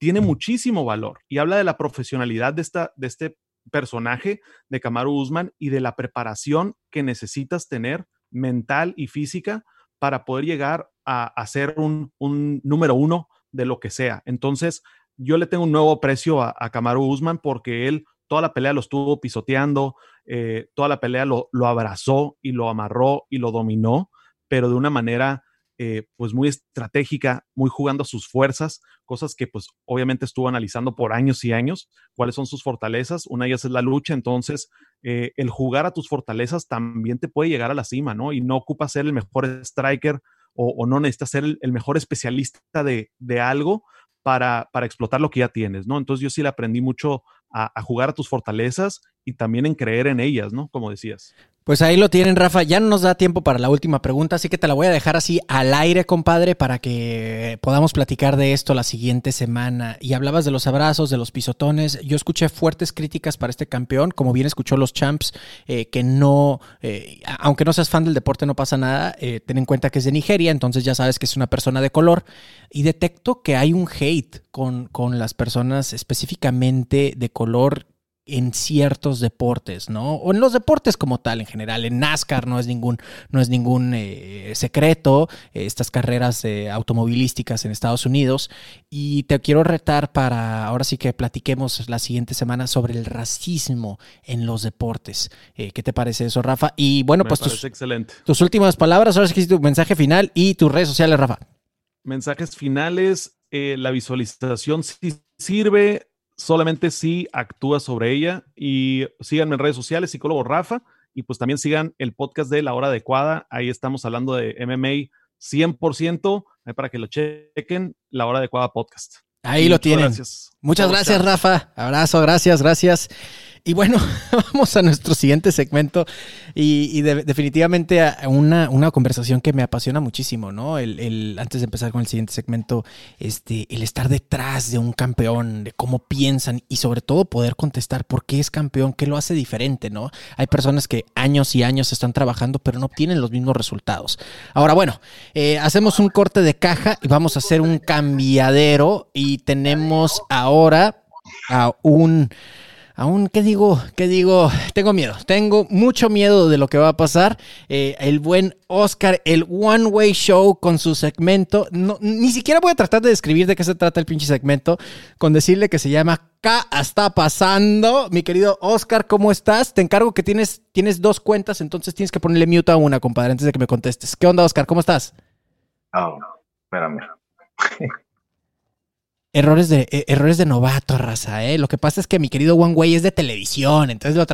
tiene muchísimo valor. Y habla de la profesionalidad de, esta, de este personaje, de Kamaru Usman, y de la preparación que necesitas tener mental y física para poder llegar a, ser un, número uno de lo que sea. Entonces, yo le tengo un nuevo aprecio a, a Kamaru Usman porque él toda la pelea lo estuvo pisoteando, eh, toda la pelea lo, lo, abrazó y lo amarró y lo dominó, pero de una manera eh, pues muy estratégica, muy jugando a sus fuerzas, cosas que pues obviamente estuvo analizando por años y años, cuáles son sus fortalezas, una de ellas es la lucha, entonces eh, el jugar a tus fortalezas también te puede llegar a la cima, ¿no? Y no ocupa ser el mejor striker o, no necesitas ser el, mejor especialista de, de algo para, para, explotar lo que ya tienes, ¿no? Entonces yo sí le aprendí mucho a, jugar a tus fortalezas y también en creer en ellas, ¿no? Como decías. Pues ahí lo tienen, Rafa. Ya no nos da tiempo para la última pregunta, así que te la voy a dejar así al aire, compadre, para que podamos platicar de esto la siguiente semana. Y hablabas de los abrazos, de los pisotones. Yo escuché fuertes críticas para este campeón, como bien escuchó los champs, eh, que no, eh, aunque no seas fan del deporte, no pasa nada. Eh, ten en cuenta que es de Nigeria, entonces ya sabes que es una persona de color. Y detecto que hay un hate con, con las personas específicamente de color en ciertos deportes, ¿no? O en los deportes como tal, en general. En NASCAR no es ningún, no es ningún eh, secreto, estas carreras automovilísticas en Estados Unidos. Y te quiero retar para, ahora sí que platiquemos la siguiente semana sobre el racismo en los deportes. Eh, ¿Qué te parece eso, Rafa? Y bueno, pues tus, excelente. tus últimas palabras, ahora sí que tu mensaje final y tus redes sociales, Rafa. Mensajes finales, eh, la visualización sí sirve, solamente si actúa sobre ella. Y síganme en redes sociales, psicólogo Rafa, y pues también sigan el podcast de La Hora Adecuada. Ahí estamos hablando de MMA 100%, para que lo chequen, La Hora Adecuada Podcast. Ahí lo tienen. Gracias. Muchas gracias, Rafa. Abrazo, gracias, gracias. Y bueno, *laughs* vamos a nuestro siguiente segmento y, definitivamente a una, una, conversación que me apasiona muchísimo, ¿no? El, antes de empezar con el siguiente segmento, este, el estar detrás de un campeón, de cómo piensan y sobre todo poder contestar por qué es campeón, qué lo hace diferente, ¿no? Hay personas que años y años están trabajando pero no obtienen los mismos resultados. Ahora, bueno, eh, hacemos un corte de caja y vamos a hacer un cambiadero y tenemos ahora a un aún, ¿qué digo? ¿Qué digo? Tengo miedo, tengo mucho miedo de lo que va a pasar. Eh, el buen Oscar, el One Way Show con su segmento. Ni siquiera voy a tratar de describir de qué se trata el pinche segmento, con decirle que se llama K está pasando. Mi querido Oscar, ¿cómo estás? Te encargo que tienes, tienes dos cuentas, entonces tienes que ponerle mute a una, compadre, antes de que me contestes. ¿Qué onda, Oscar? ¿Cómo estás? Oh, espérame. Errores de, eh, errores de novato, raza, ¿eh? Lo que pasa es que mi querido One Way es de televisión, entonces lo,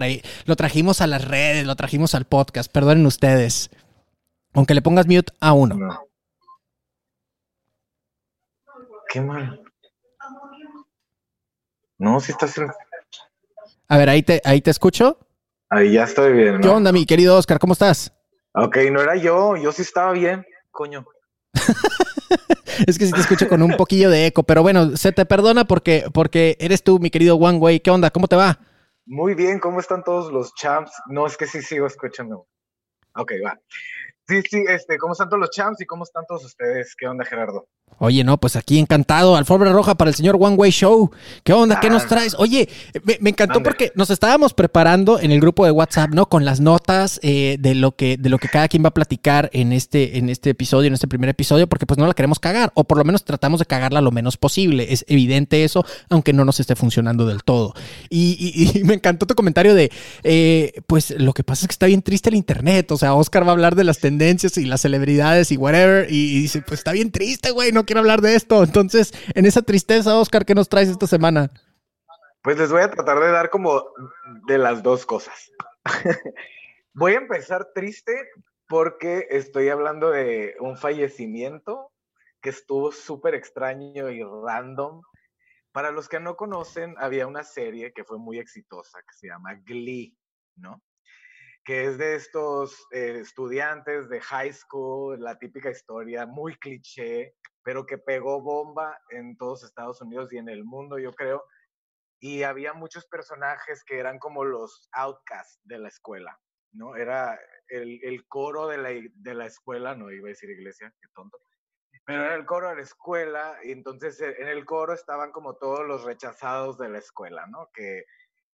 lo trajimos a las redes, lo trajimos al podcast, perdonen ustedes. Aunque le pongas mute a uno. Qué mal. No, si estás en... A ver, ahí te, ahí te escucho. Ahí ya estoy bien. ¿no? ¿Qué onda, mi querido Oscar? ¿Cómo estás? Ok, no era yo, yo sí estaba bien, coño. *laughs* es que si te escucho con un poquillo de eco, pero bueno, se te perdona porque, porque eres tú, mi querido One Way. ¿Qué onda? ¿Cómo te va? Muy bien, ¿cómo están todos los champs? No, es que sí sigo escuchando. Ok, va. Sí, sí, este, ¿cómo están todos los champs y cómo están todos ustedes? ¿Qué onda, Gerardo? Oye, no, pues aquí encantado. Alfombra roja para el señor One Way Show. ¿Qué onda? ¿Qué nos ah. traes? Oye, me, encantó porque nos estábamos preparando en el grupo de WhatsApp, ¿no? Con las notas eh, de lo que de lo que cada quien va a platicar en este en este episodio, en este primer episodio, porque pues no la queremos cagar o por lo menos tratamos de cagarla lo menos posible. Es evidente eso, aunque no nos esté funcionando del todo. Y, *laughs* me encantó tu comentario de, eh, pues lo que pasa es que está bien triste el internet. O sea, Oscar va a hablar de las tendencias y las celebridades y whatever y, y dice, pues está bien triste, güey. No quiero hablar de esto. Entonces, en esa tristeza, Oscar, ¿qué nos traes esta semana? Pues les voy a tratar de dar como de las dos cosas. *laughs* voy a empezar triste porque estoy hablando de un fallecimiento que estuvo súper extraño y random. Para los que no conocen, había una serie que fue muy exitosa que se llama Glee, ¿no? que es de estos eh, estudiantes de high school, la típica historia muy cliché, pero que pegó bomba en todos Estados Unidos y en el mundo, yo creo. Y había muchos personajes que eran como los outcasts de la escuela, ¿no? Era el, el coro de la, de la escuela, no iba a decir iglesia, qué tonto, pero era el coro de la escuela, y entonces eh, en el coro estaban como todos los rechazados de la escuela, ¿no? Que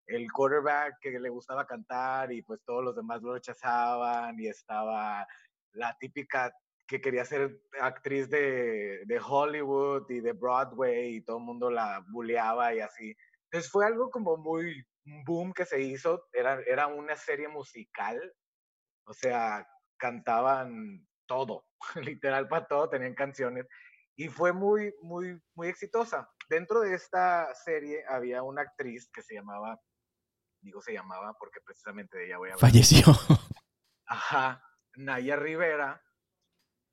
el quarterback que le gustaba cantar y pues todos los demás lo rechazaban y estaba la típica que quería ser actriz de, de Hollywood y de Broadway y todo el mundo la bulleaba y así. Entonces fue algo como muy boom que se hizo, era, era una serie musical, o sea, cantaban todo, *laughs* literal para todo, tenían canciones y fue muy, muy, muy exitosa. Dentro de esta serie había una actriz que se llamaba, digo se llamaba porque precisamente de ella voy a hablar. Falleció. *laughs* Ajá, Naya Rivera.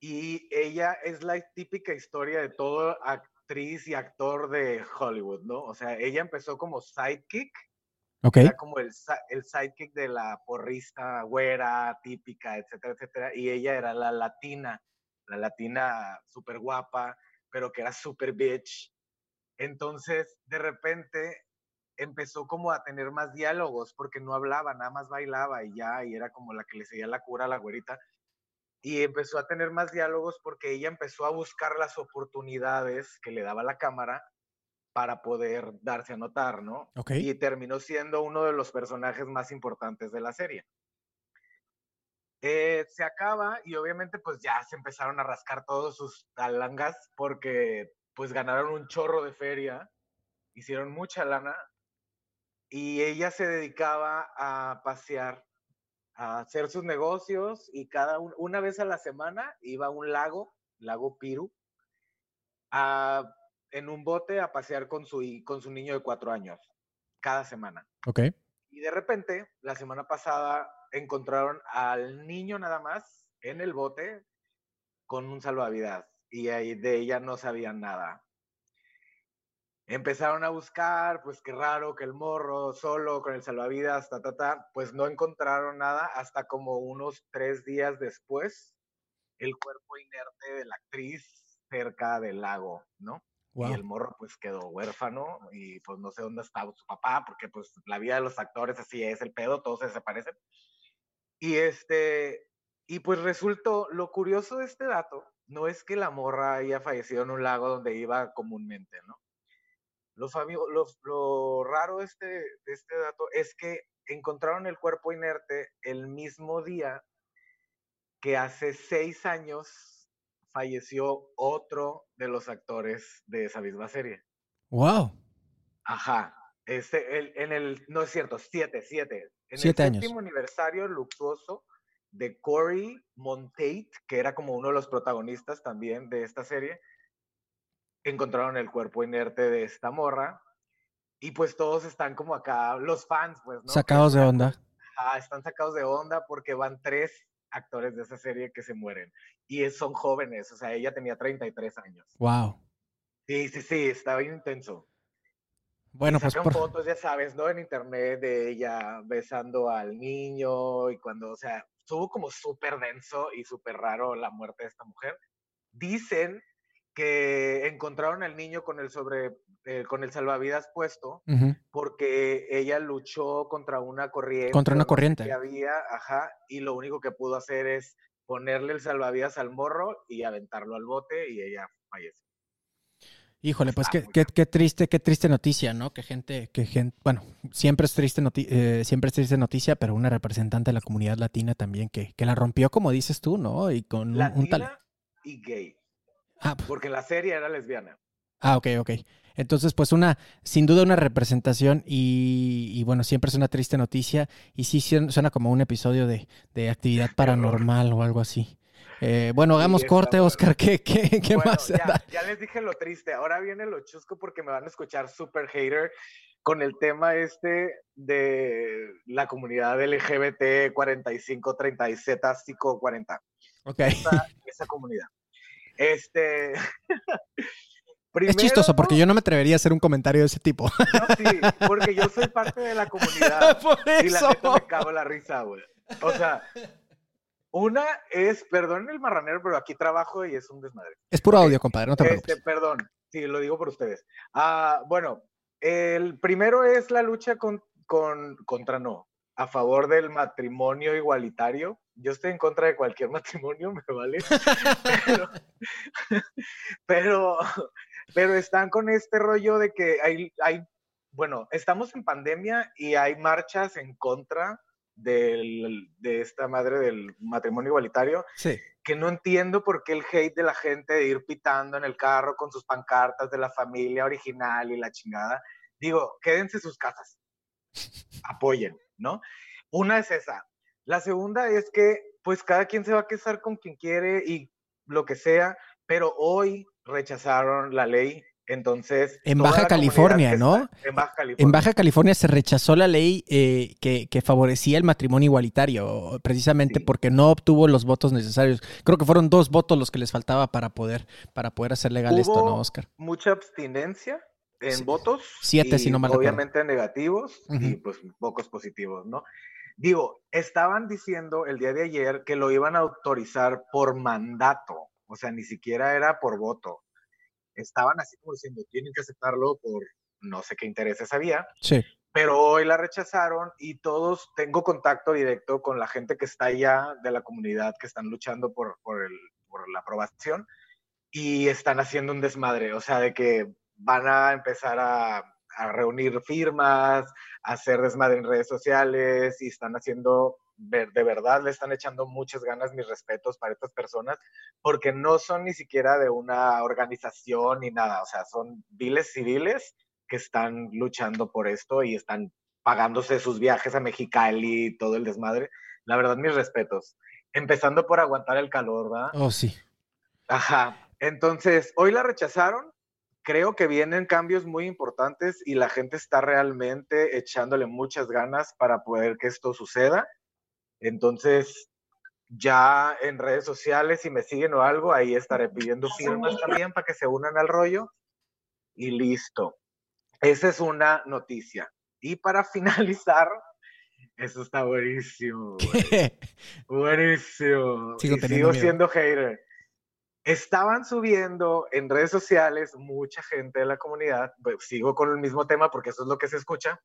Y ella es la típica historia de todo actriz y actor de Hollywood, ¿no? O sea, ella empezó como sidekick. Ok. Era como el, el sidekick de la porrista güera, típica, etcétera, etcétera. Y ella era la latina la latina súper guapa, pero que era súper bitch. Entonces, de repente, empezó como a tener más diálogos, porque no hablaba, nada más bailaba y ya, y era como la que le seguía la cura a la güerita. Y empezó a tener más diálogos porque ella empezó a buscar las oportunidades que le daba la cámara para poder darse a notar, ¿no? Y terminó siendo uno de los personajes más importantes de la serie. Eh, se acaba y obviamente pues ya se empezaron a rascar todos sus talangas porque pues ganaron un chorro de feria, hicieron mucha lana y ella se dedicaba a pasear, a hacer sus negocios y cada una vez a la semana iba a un lago, lago Piru, en un bote a pasear con su, con su niño de cuatro años, cada semana. Ok. Y de repente, la semana pasada encontraron al niño nada más en el bote con un salvavidas y ahí de ella no sabían nada. Empezaron a buscar, pues qué raro que el morro solo con el salvavidas, ta, ta, ta, pues no encontraron nada hasta como unos tres días después, el cuerpo inerte de la actriz cerca del lago, ¿no? Y el morro pues quedó huérfano y pues no sé dónde estaba su papá, porque pues la vida de los actores así es el pedo, todos se desaparecen. Y este, y pues resultó, lo curioso de este dato no es que la morra haya fallecido en un lago donde iba comúnmente, ¿no? Los lo raro de este, de este dato es que encontraron el cuerpo inerte el mismo día que hace seis años falleció otro de los actores de esa misma serie. ¡Wow! Ajá. Este, el, en el, no es cierto, siete, siete. En Siete el séptimo aniversario luctuoso de Corey Monteith, que era como uno de los protagonistas también de esta serie, encontraron el cuerpo inerte de esta morra. Y pues todos están como acá, los fans, pues, ¿no? Sacados de onda. Ah, están sacados de onda porque van tres actores de esa serie que se mueren. Y son jóvenes, o sea, ella tenía 33 años. Wow. Sí, sí, sí, estaba bien intenso. Bueno, pues por... fotos, ya sabes, ¿no? En internet de ella besando al niño y cuando, o sea, estuvo como súper denso y súper raro la muerte de esta mujer. Dicen que encontraron al niño con el sobre eh, con el salvavidas puesto porque ella luchó contra una corriente contra una corriente que había ajá y lo único que pudo hacer es ponerle el salvavidas al morro y aventarlo al bote y ella falleció Híjole, pues qué, qué, triste, qué triste noticia, ¿no? Que gente, que gente, bueno, siempre es triste eh, siempre es triste noticia, pero una representante de la comunidad latina también que, que la rompió, como dices tú, ¿no? Y con un, tal. Y gay. Ah, pues porque la serie era lesbiana. Ah, ok, ok. Entonces, pues una, sin duda una representación y, y, bueno, siempre es una triste noticia y sí suena como un episodio de, de actividad paranormal o algo así. Eh, bueno, hagamos corte, Oscar. ¿Qué, qué, qué más? Ya, *laughs* ya, les dije lo triste. Ahora viene lo chusco porque me van a escuchar super hater con el tema este de la comunidad LGBT 45, 30 y Z 40. Ok. Esa, esa comunidad. Este. *laughs* es chistoso porque yo no me atrevería a hacer un comentario de ese tipo. No, sí, porque yo soy parte de la *laughs* comunidad. Y la neta me cago la risa, güey. O sea, una es, perdón el marranero, pero aquí trabajo y es un desmadre. Es puro audio, compadre, no te este, preocupes. perdón, sí, lo digo por ustedes. Ah, bueno, el primero es la lucha con, con, contra no, a favor del matrimonio igualitario. Yo estoy en contra de cualquier *laughs* matrimonio, me vale. pero, pero, están con este rollo de que hay, hay bueno, estamos en pandemia y hay marchas en contra del, de esta madre del matrimonio igualitario. Sí. Que no entiendo por qué el hate de la gente de ir pitando en el carro con sus pancartas de la familia original y la chingada. Digo, quédense sus casas. Apoyen, ¿no? Una es esa. La segunda es que, pues, cada quien se va a casar con quien quiere y lo que sea, pero hoy rechazaron la ley entonces. En Baja California, ¿no? en Baja California. En Baja California se rechazó la ley eh, que, favorecía el matrimonio igualitario, precisamente porque no obtuvo los votos necesarios. Creo que fueron dos votos los que les faltaba para poder, para poder hacer legal esto, ¿no, Oscar? Mucha abstinencia en votos. Siete, si no mal Obviamente negativos y pues pocos positivos, ¿no? Digo, estaban diciendo el día de ayer que lo iban a autorizar por mandato, o sea, ni siquiera era por voto estaban así como diciendo, tienen que aceptarlo por no sé qué intereses había. Sí. Pero hoy la rechazaron y todos tengo contacto directo con la gente que está allá de la comunidad que están luchando por, por, el, por la aprobación y están haciendo un desmadre, o sea, de que van a empezar a, a reunir firmas, a hacer desmadre en redes sociales y están haciendo de verdad le están echando muchas ganas, mis respetos para estas personas, porque no son ni siquiera de una organización ni nada, o sea, son viles civiles que están luchando por esto y están pagándose sus viajes a Mexicali y todo el desmadre. La verdad, mis respetos. Empezando por aguantar el calor, ¿verdad? Oh, sí. Ajá. Entonces, hoy la rechazaron. Creo que vienen cambios muy importantes y la gente está realmente echándole muchas ganas para poder que esto suceda. Entonces, ya en redes sociales, si me siguen o algo, ahí estaré pidiendo firmas también para que se unan al rollo. Y listo. Esa es una noticia. Y para *laughs* finalizar, eso está buenísimo. Buenísimo. Sigo, siendo hater. Estaban subiendo en redes sociales mucha gente de la comunidad, pues, sigo con el mismo tema porque eso es lo que se escucha,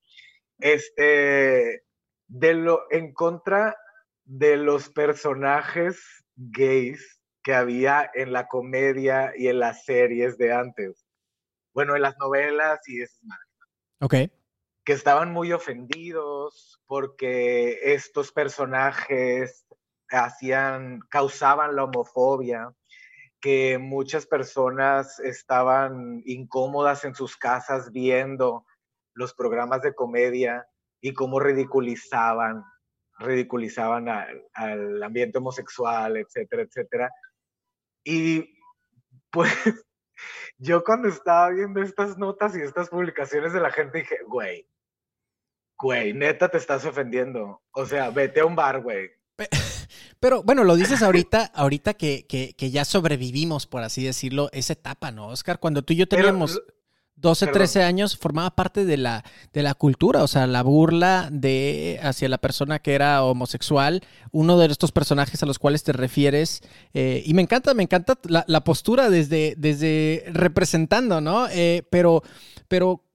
este, de lo en contra de los personajes gays que había en la comedia y en las series de antes. Bueno, en las novelas y esas madres. Ok. Que estaban muy ofendidos porque estos personajes hacían, causaban la homofobia, que muchas personas estaban incómodas en sus casas viendo los programas de comedia y cómo ridiculizaban ridiculizaban al ambiente homosexual, etcétera, etcétera. Y pues *laughs* yo cuando estaba viendo estas notas y estas publicaciones de la gente dije, güey, güey, neta te estás ofendiendo. O sea, vete a un bar, güey. *laughs* Pero bueno, lo dices ahorita, ahorita que, que, ya sobrevivimos, por así decirlo, esa etapa, ¿no, Oscar? Cuando tú y yo teníamos... 12, 13 años formaba parte de la, de la cultura, o sea, la burla de hacia la persona que era homosexual, uno de estos personajes a los cuales te refieres, eh, y me encanta, me encanta la, postura desde, desde representando, ¿no? Eh, pero, pero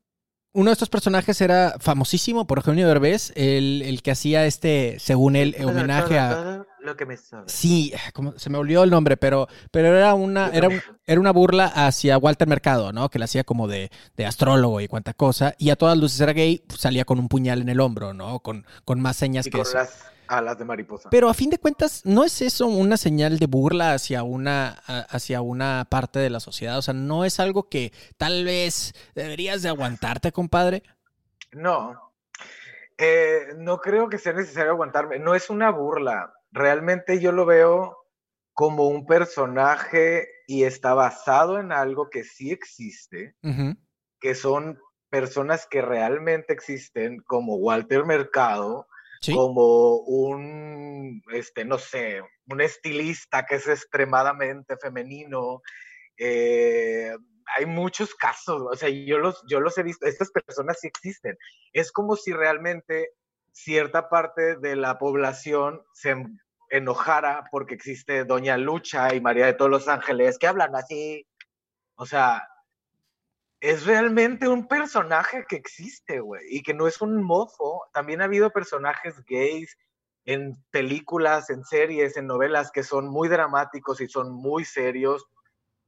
uno de estos personajes era famosísimo por Eugenio Derbez, el, el que hacía este, según él, homenaje a lo que me Sí, como, se me olvidó el nombre, pero, pero era una, era, era una burla hacia Walter Mercado, ¿no? Que le hacía como de, de, astrólogo y cuanta cosa. Y a todas luces era gay, pues, salía con un puñal en el hombro, ¿no? Con, con más señas que con Las alas de mariposa. Pero a fin de cuentas, ¿no es eso una señal de burla hacia una, hacia una parte de la sociedad? O sea, ¿no es algo que tal vez deberías de aguantarte, compadre? No. Eh, no creo que sea necesario aguantarme. No es una burla realmente yo lo veo como un personaje y está basado en algo que sí existe, que son personas que realmente existen, como Walter Mercado, como un, este, no sé, un estilista que es extremadamente femenino. Eh, hay muchos casos, o sea, yo los, yo los he visto, estas personas sí existen. Es como si realmente cierta parte de la población se enojara porque existe Doña Lucha y María de todos los Ángeles que hablan así. O sea, es realmente un personaje que existe, güey, y que no es un mofo. También ha habido personajes gays en películas, en series, en novelas que son muy dramáticos y son muy serios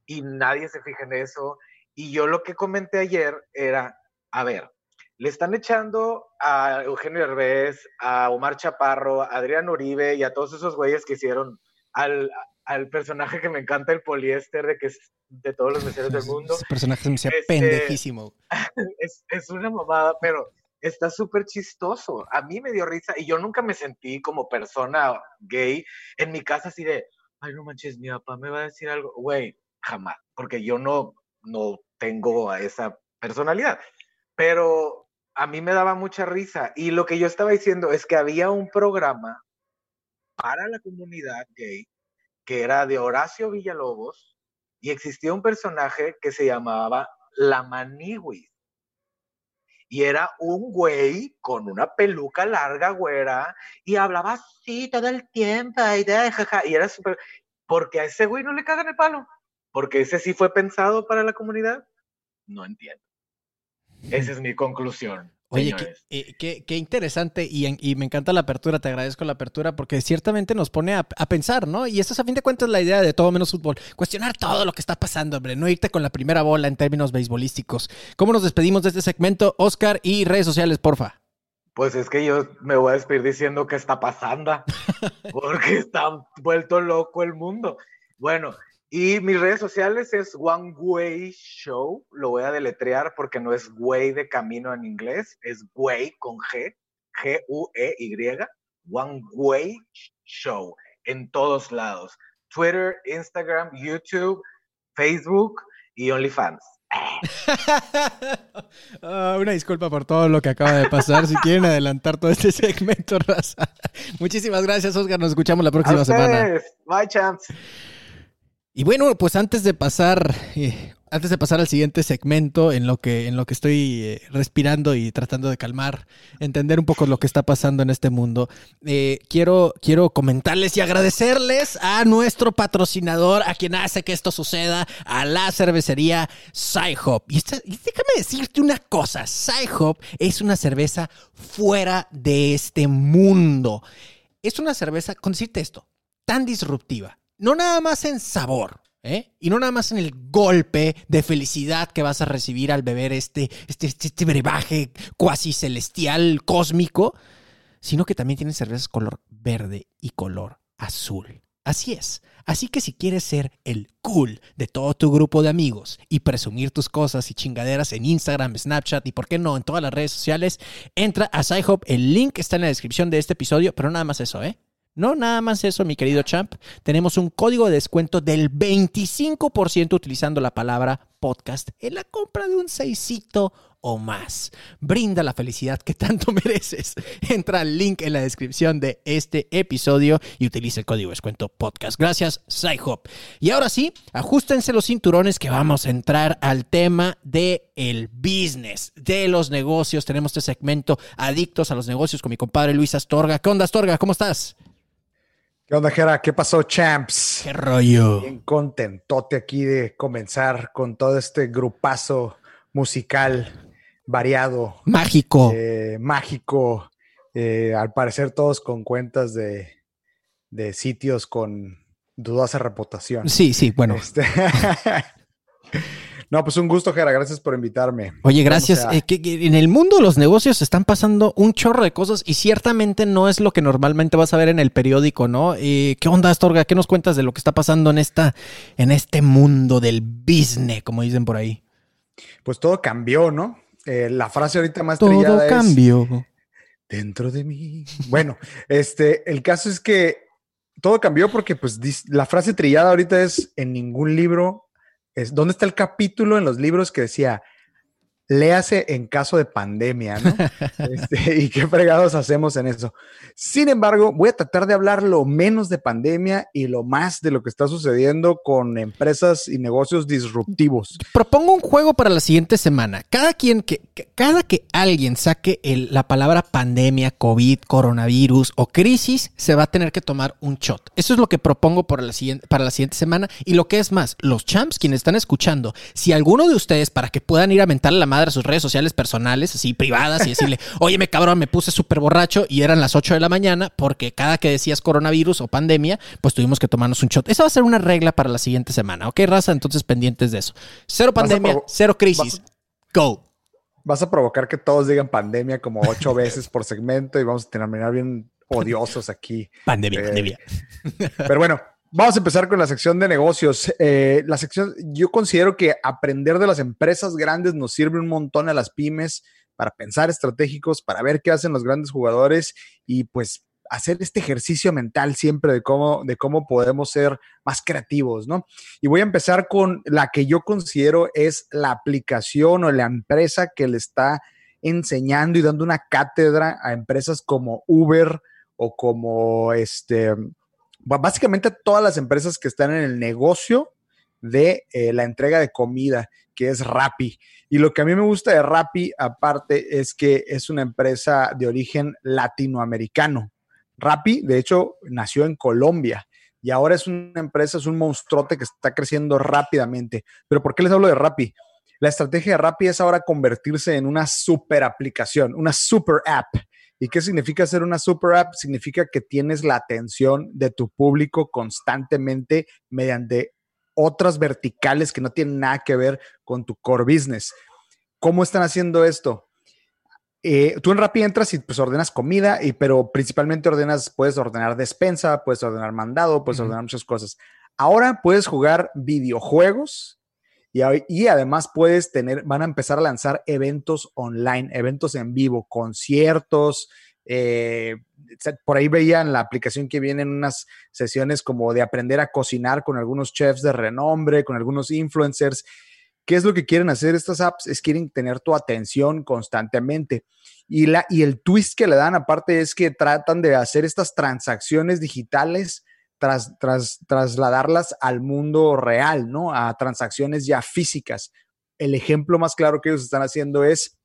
y nadie se fija en eso. Y yo lo que comenté ayer era, a ver, le están echando a Eugenio Herbés, a Omar Chaparro, a Adrián Uribe y a todos esos güeyes que hicieron al, al personaje que me encanta, el poliéster, de que es de todos los meseros del mundo. Ese personaje me Este, pendejísimo. *laughs* Es, es una mamada, pero está súper chistoso. A mí me dio risa y yo nunca me sentí como persona gay en mi casa así de, ay, no manches, mi papá me va a decir algo. Güey, jamás, porque yo no, no tengo a esa personalidad. Pero a mí me daba mucha risa. Y lo que yo estaba diciendo es que había un programa para la comunidad gay que era de Horacio Villalobos y existía un personaje que se llamaba La Maniwis. Y era un güey con una peluca larga, güera, y hablaba así todo el tiempo, y, de, jaja, y era súper... Porque a ese güey no le cagan el palo. Porque ese sí fue pensado para la comunidad. No entiendo. Esa es mi conclusión. Oye, qué, eh, qué- qué interesante y, me encanta la apertura, te agradezco la apertura porque ciertamente nos pone a, a pensar, ¿no? Y esa es a fin de cuentas la idea de todo menos fútbol, cuestionar todo lo que está pasando, hombre, no irte con la primera bola en términos beisbolísticos. ¿Cómo nos despedimos de este segmento? Oscar y redes sociales, porfa. Pues es que yo me voy a despedir diciendo que está pasando, *laughs* porque está vuelto loco el mundo. Bueno, y mis redes sociales es One Way Show, lo voy a deletrear porque no es güey de camino en inglés, es güey con G, G-U-E-Y, One Way Show, en todos lados. Twitter, Instagram, YouTube, Facebook y OnlyFans. *laughs* Ah, una disculpa por todo lo que acaba de pasar. Si quieren adelantar todo este segmento, *laughs* raza. Muchísimas gracias, Oscar. Nos escuchamos la próxima A semana. Bye, champs. Y bueno, pues antes de pasar, eh, antes de pasar al siguiente segmento, en lo que, en lo que estoy eh, respirando y tratando de calmar, entender un poco lo que está pasando en este mundo, eh, quiero, quiero comentarles y agradecerles a nuestro patrocinador, a quien hace que esto suceda, a la cervecería Sci-Hop. Y, esta- y déjame decirte una cosa, Sci-Hop es una cerveza fuera de este mundo. Es una cerveza, con decirte esto, tan disruptiva. No nada más en sabor, ¿eh? Y no nada más en el golpe de felicidad que vas a recibir al beber este, este, este, este brebaje cuasi celestial, cósmico, sino que también tiene cervezas color verde y color azul. Así es. Así que si quieres ser el cool de todo tu grupo de amigos y presumir tus cosas y chingaderas en Instagram, Snapchat y por qué no en todas las redes sociales, entra a SciHop. El link está en la descripción de este episodio, pero nada más eso, ¿eh? No, nada más eso, mi querido champ. Tenemos un código de descuento del 25% utilizando la palabra podcast en la compra de un seisito o más. Brinda la felicidad que tanto *laughs* mereces. Entra al link en la descripción de este episodio y utiliza el código de descuento podcast. Gracias, SciHop. Y ahora sí, ajustense los cinturones que vamos a entrar al tema de el business, de los negocios. Tenemos este segmento Adictos a los negocios con mi compadre Luis Astorga. ¿Qué onda, Astorga? ¿Cómo estás? ¿Qué onda, Jera? ¿Qué pasó, champs? ¿Qué rollo? Bien contentote aquí de comenzar con todo este grupazo musical variado, Mágico. eh, mágico. eh, al parecer todos con cuentas de, de sitios con dudosa reputación. Sí, sí, bueno. Este- *laughs* *laughs* no, pues un gusto, Jera. Gracias por invitarme. Oye, gracias. Eh, que, que en el mundo de los negocios están pasando un chorro de cosas y ciertamente no es lo que normalmente vas a ver en el periódico, ¿no? Eh, ¿Qué onda, Astorga? ¿Qué nos cuentas de lo que está pasando en esta, en este mundo del business, como dicen por ahí? Pues todo cambió, ¿no? Eh, la frase ahorita más trillada Todo es, cambió. dentro de mí. Bueno, este, el caso es que todo cambió porque pues la frase trillada ahorita es en ningún libro, es ¿dónde está el capítulo en los libros que decía léase en caso de pandemia, ¿no? *laughs* Este, y qué fregados hacemos en eso. Sin embargo, voy a tratar de hablar lo menos de pandemia y lo más de lo que está sucediendo con empresas y negocios disruptivos. Propongo un juego para la siguiente semana. Cada quien que, cada que alguien saque el- la palabra pandemia, COVID, coronavirus o crisis, se va a tener que tomar un shot. Eso es lo que propongo para la siguiente, para la siguiente semana. Y lo que es más, los champs, quienes están escuchando, si alguno de ustedes, para que puedan ir a mentarle la madre a sus redes sociales personales, así privadas, y decirle, *laughs* oye, me cabrón, me puse súper borracho y eran las 8 de la mañana, porque cada que decías coronavirus o pandemia, pues tuvimos que tomarnos un shot. Esa va a ser una regla para la siguiente semana, ¿ok, raza? Entonces pendientes de eso. Cero pandemia, cero crisis. Go. vas a provocar que todos digan pandemia como ocho *laughs* veces por segmento y vamos a terminar bien odiosos aquí. Pandemia, Eh, pandemia. Pero bueno, vamos a empezar con la sección de negocios. Eh, la sección, yo considero que aprender de las empresas grandes nos sirve un montón a las pymes para pensar estratégicos, para ver qué hacen los grandes jugadores y pues hacer este ejercicio mental siempre de cómo, de cómo podemos ser más creativos, ¿no? Y voy a empezar con la que yo considero es la aplicación o la empresa que le está enseñando y dando una cátedra a empresas como Uber o como este, básicamente todas las empresas que están en el negocio de eh, la entrega de comida, que es Rappi. Y lo que a mí me gusta de Rappi, aparte, es que es una empresa de origen latinoamericano. Rappi, de hecho, nació en Colombia y ahora es una empresa, es un monstruote que está creciendo rápidamente. Pero ¿por qué les hablo de Rappi? La estrategia de Rappi es ahora convertirse en una super aplicación, una super app. ¿Y qué significa ser una super app? Significa que tienes la atención de tu público constantemente mediante otras verticales que no tienen nada que ver con tu core business. ¿Cómo están haciendo esto? Eh, tú en Rappi entras y pues ordenas comida, y, pero principalmente ordenas, puedes ordenar despensa, puedes ordenar mandado, puedes ordenar muchas cosas. Ahora puedes jugar videojuegos y, además puedes tener, van a empezar a lanzar eventos online, eventos en vivo, conciertos. eh, por ahí veía en la aplicación que vienen unas sesiones como de aprender a cocinar con algunos chefs de renombre, con algunos influencers. ¿Qué es lo que quieren hacer estas apps? Es quieren tener tu atención constantemente. Y, la, y el twist que le dan aparte es que tratan de hacer estas transacciones digitales, tras, tras, trasladarlas al mundo real, ¿no? A transacciones ya físicas. El ejemplo más claro que ellos están haciendo es,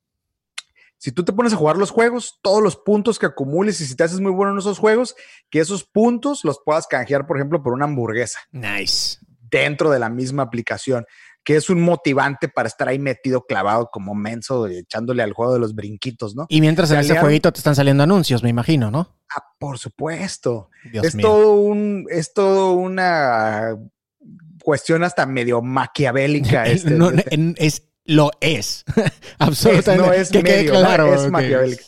si tú te pones a jugar los juegos, todos los puntos que acumules y si te haces muy bueno en esos juegos, que esos puntos los puedas canjear, por ejemplo, por una hamburguesa Nice. dentro de la misma aplicación, que es un motivante para estar ahí metido clavado como menso, echándole al juego de los brinquitos, ¿no? Y mientras en ese jueguito te están saliendo anuncios, me imagino, ¿no? Ah, por supuesto. Dios es mío. todo un, es todo una cuestión hasta medio maquiavélica. *laughs* Este, No, este- es, lo es. *laughs* es- Absolutamente. no es que medio, ¿no? claro. es ok. maquiavélica.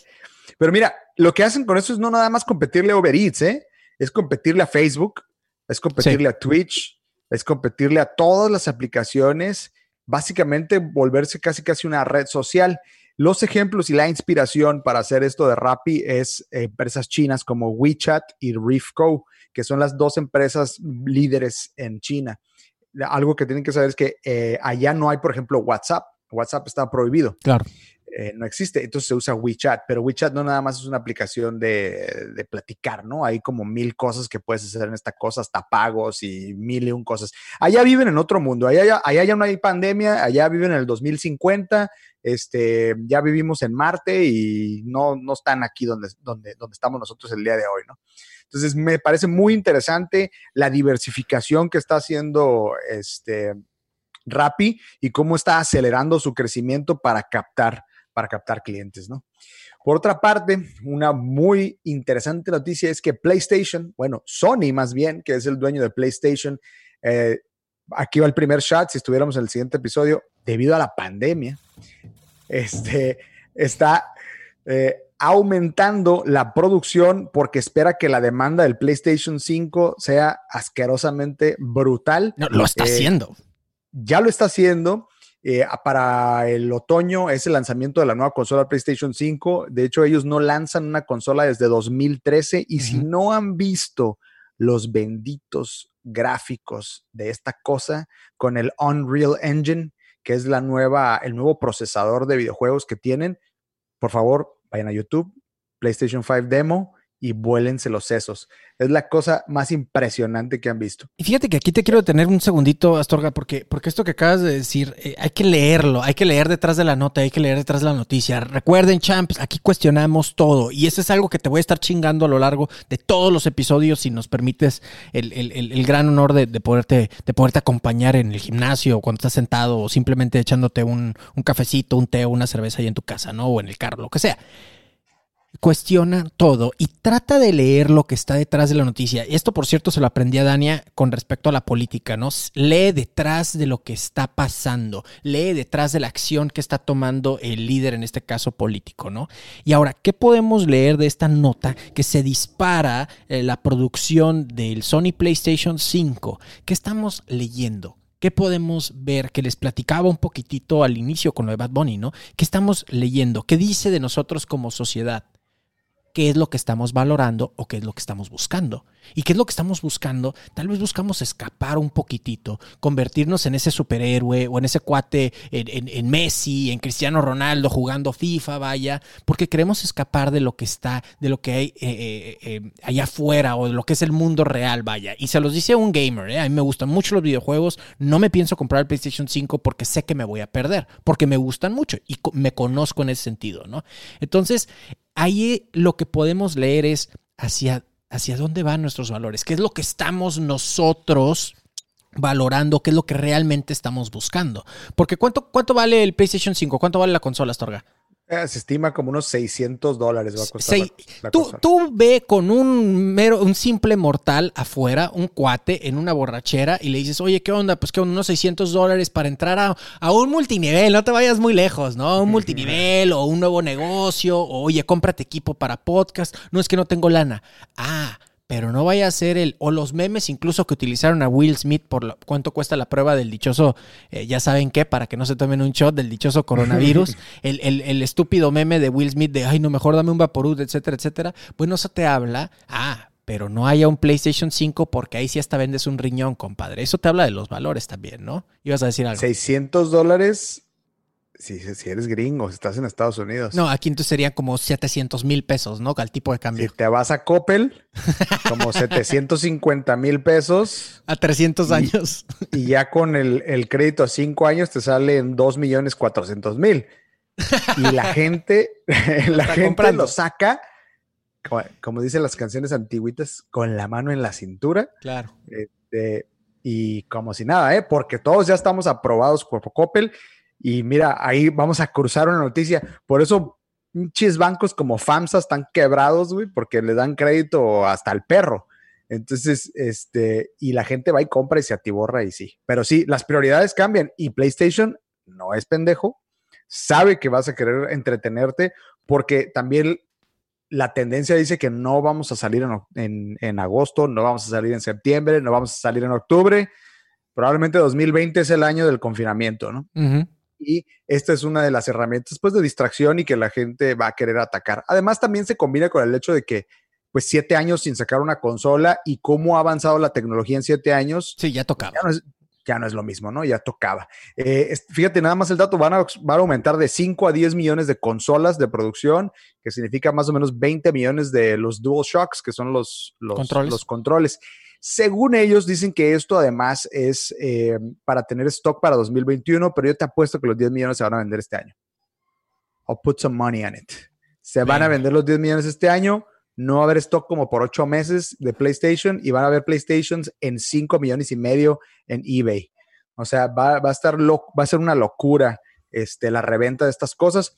Pero mira, lo que hacen con eso es no nada más competirle a Uber Eats, ¿eh? Es competirle a Facebook, es competirle a Twitch, es competirle a todas las aplicaciones, básicamente volverse casi casi una red social. Los ejemplos y la inspiración para hacer esto de Rappi es eh, empresas chinas como WeChat y Reefco, que son las dos empresas líderes en China. Algo que tienen que saber es que eh, allá no hay, por ejemplo, WhatsApp. WhatsApp está prohibido Claro. Eh, no existe, entonces se usa WeChat, pero WeChat no nada más es una aplicación de, de platicar, ¿no? Hay como mil cosas que puedes hacer en esta cosa, hasta pagos y mil y un cosas. Allá viven en otro mundo, allá, allá ya no hay pandemia, allá viven en el 2050, este, ya vivimos en Marte y no, no están aquí donde, donde, donde estamos nosotros el día de hoy, ¿no? Entonces me parece muy interesante la diversificación que está haciendo este Rappi y cómo está acelerando su crecimiento para captar, para captar clientes, ¿no? Por otra parte, una muy interesante noticia es que PlayStation, bueno, Sony más bien, que es el dueño de PlayStation, eh, aquí va el primer shot, si estuviéramos en el siguiente episodio, debido a la pandemia, este, está eh, aumentando la producción porque espera que la demanda del PlayStation 5 sea asquerosamente brutal. No, lo está Eh, haciendo. ya lo está haciendo. Eh, para el otoño es el lanzamiento de la nueva consola PlayStation 5. De hecho, ellos no lanzan una consola desde 2013 y si no han visto los benditos gráficos de esta cosa con el Unreal Engine, que es la nueva, el nuevo procesador de videojuegos que tienen, por favor, vayan a YouTube, PlayStation 5 Demo y vuélense los sesos. Es la cosa más impresionante que han visto. Y fíjate que aquí te quiero detener un segundito, Astorga, porque, porque esto que acabas de decir, eh, hay que leerlo, hay que leer detrás de la nota, hay que leer detrás de la noticia. Recuerden, champs, aquí cuestionamos todo. Y eso es algo que te voy a estar chingando a lo largo de todos los episodios, si nos permites el, el- el- gran honor de, de poderte, de poderte acompañar en el gimnasio, o cuando estás sentado, o simplemente echándote un, un cafecito, un té o una cerveza ahí en tu casa, ¿no? O en el carro, lo que sea. Cuestiona todo y trata de leer lo que está detrás de la noticia. Y esto, por cierto, se lo aprendí a Dania con respecto a la política, ¿no? Lee detrás de lo que está pasando, lee detrás de la acción que está tomando el líder, en este caso político, ¿no? Y ahora, ¿qué podemos leer de esta nota que se dispara eh, la producción del Sony PlayStation 5? ¿Qué estamos leyendo? ¿Qué podemos ver? Que les platicaba un poquitito al inicio con lo de Bad Bunny, ¿no? ¿Qué estamos leyendo? ¿Qué dice de nosotros como sociedad? Qué es lo que estamos valorando o qué es lo que estamos buscando. ¿Y qué es lo que estamos buscando? Tal vez buscamos escapar un poquitito, convertirnos en ese superhéroe o en ese cuate, en, Messi, en Cristiano Ronaldo jugando FIFA, vaya, porque queremos escapar de lo que está, de lo que hay eh, eh, eh, allá afuera o de lo que es el mundo real, vaya. Y se los dice un gamer, a mí me gustan mucho los videojuegos, no me pienso comprar el PlayStation 5 porque sé que me voy a perder, porque me gustan mucho y me conozco en ese sentido, ¿no? Entonces, ahí lo que podemos leer es hacia, hacia dónde van nuestros valores, qué es lo que estamos nosotros valorando, qué es lo que realmente estamos buscando. Porque ¿cuánto, cuánto vale el PlayStation 5? ¿Cuánto vale la consola, Astorga? Eh, se estima como unos 600 dólares va a costar. tú, tú, ve con un mero, un simple mortal afuera, un cuate en una borrachera y le dices, oye, ¿qué onda? Pues que unos 600 dólares para entrar a, a, un multinivel, no te vayas muy lejos, ¿no? Un multinivel o un nuevo negocio, o oye, cómprate equipo para podcast. No es que no tengo lana. Ah, pero no vaya a ser el, o los memes incluso que utilizaron a Will Smith por cuánto cuesta la prueba del dichoso, eh, ya saben qué, para que no se tomen un shot del dichoso coronavirus, *laughs* el, el, estúpido meme de Will Smith de, ay, no, mejor dame un Vaporud, etcétera, etcétera. Bueno, eso te habla, ah, pero no haya un PlayStation 5 porque ahí sí hasta vendes un riñón, compadre. Eso te habla de los valores también, ¿no? Ibas a decir algo. 600 dólares si, si eres gringo, si estás en Estados Unidos. No, aquí entonces sería como 700 mil pesos, ¿no? Al tipo de cambio. Si te vas a Coppel, como *laughs* 750 mil pesos. A 300 años. Y ya con el, crédito a 5 años te sale en 2 millones 400 mil. Y la *laughs* gente, *laughs* la gente lo saca, como, dicen las canciones antiguitas, con la mano en la cintura. Claro. Este, y como si nada, ¿eh? Porque todos ya estamos aprobados por Coppel y mira, ahí vamos a cruzar una noticia. Por eso, pinches bancos como FAMSA están quebrados, güey, porque le dan crédito hasta al perro. Entonces, este, y la gente va y compra y se atiborra y sí. Pero sí, las prioridades cambian y PlayStation no es pendejo, sabe que vas a querer entretenerte porque también la tendencia dice que no vamos a salir en, en, agosto, no vamos a salir en septiembre, no vamos a salir en octubre. Probablemente 2020 es el año del confinamiento, ¿no? Y esta es una de las herramientas pues de distracción y que la gente va a querer atacar. Además también se combina con el hecho de que pues siete años sin sacar una consola y cómo ha avanzado la tecnología en siete años. Sí, ya tocaba. Ya no es, lo mismo, ¿no? Ya tocaba. Eh, fíjate, nada más el dato, van a, van a aumentar de 5 a 10 millones de consolas de producción, que significa más o menos 20 millones de los DualShocks, que son los, los, los controles. Según ellos, dicen que esto además es eh, para tener stock para 2021, pero yo te apuesto que los 10 millones se van a vender este año. I'll put some money on it. Se van a vender los 10 millones este año. No va a haber stock como por 8 meses de PlayStation y van a haber PlayStations en 5 millones y medio en eBay. O sea, va, a estar va a ser una locura este, la reventa de estas cosas.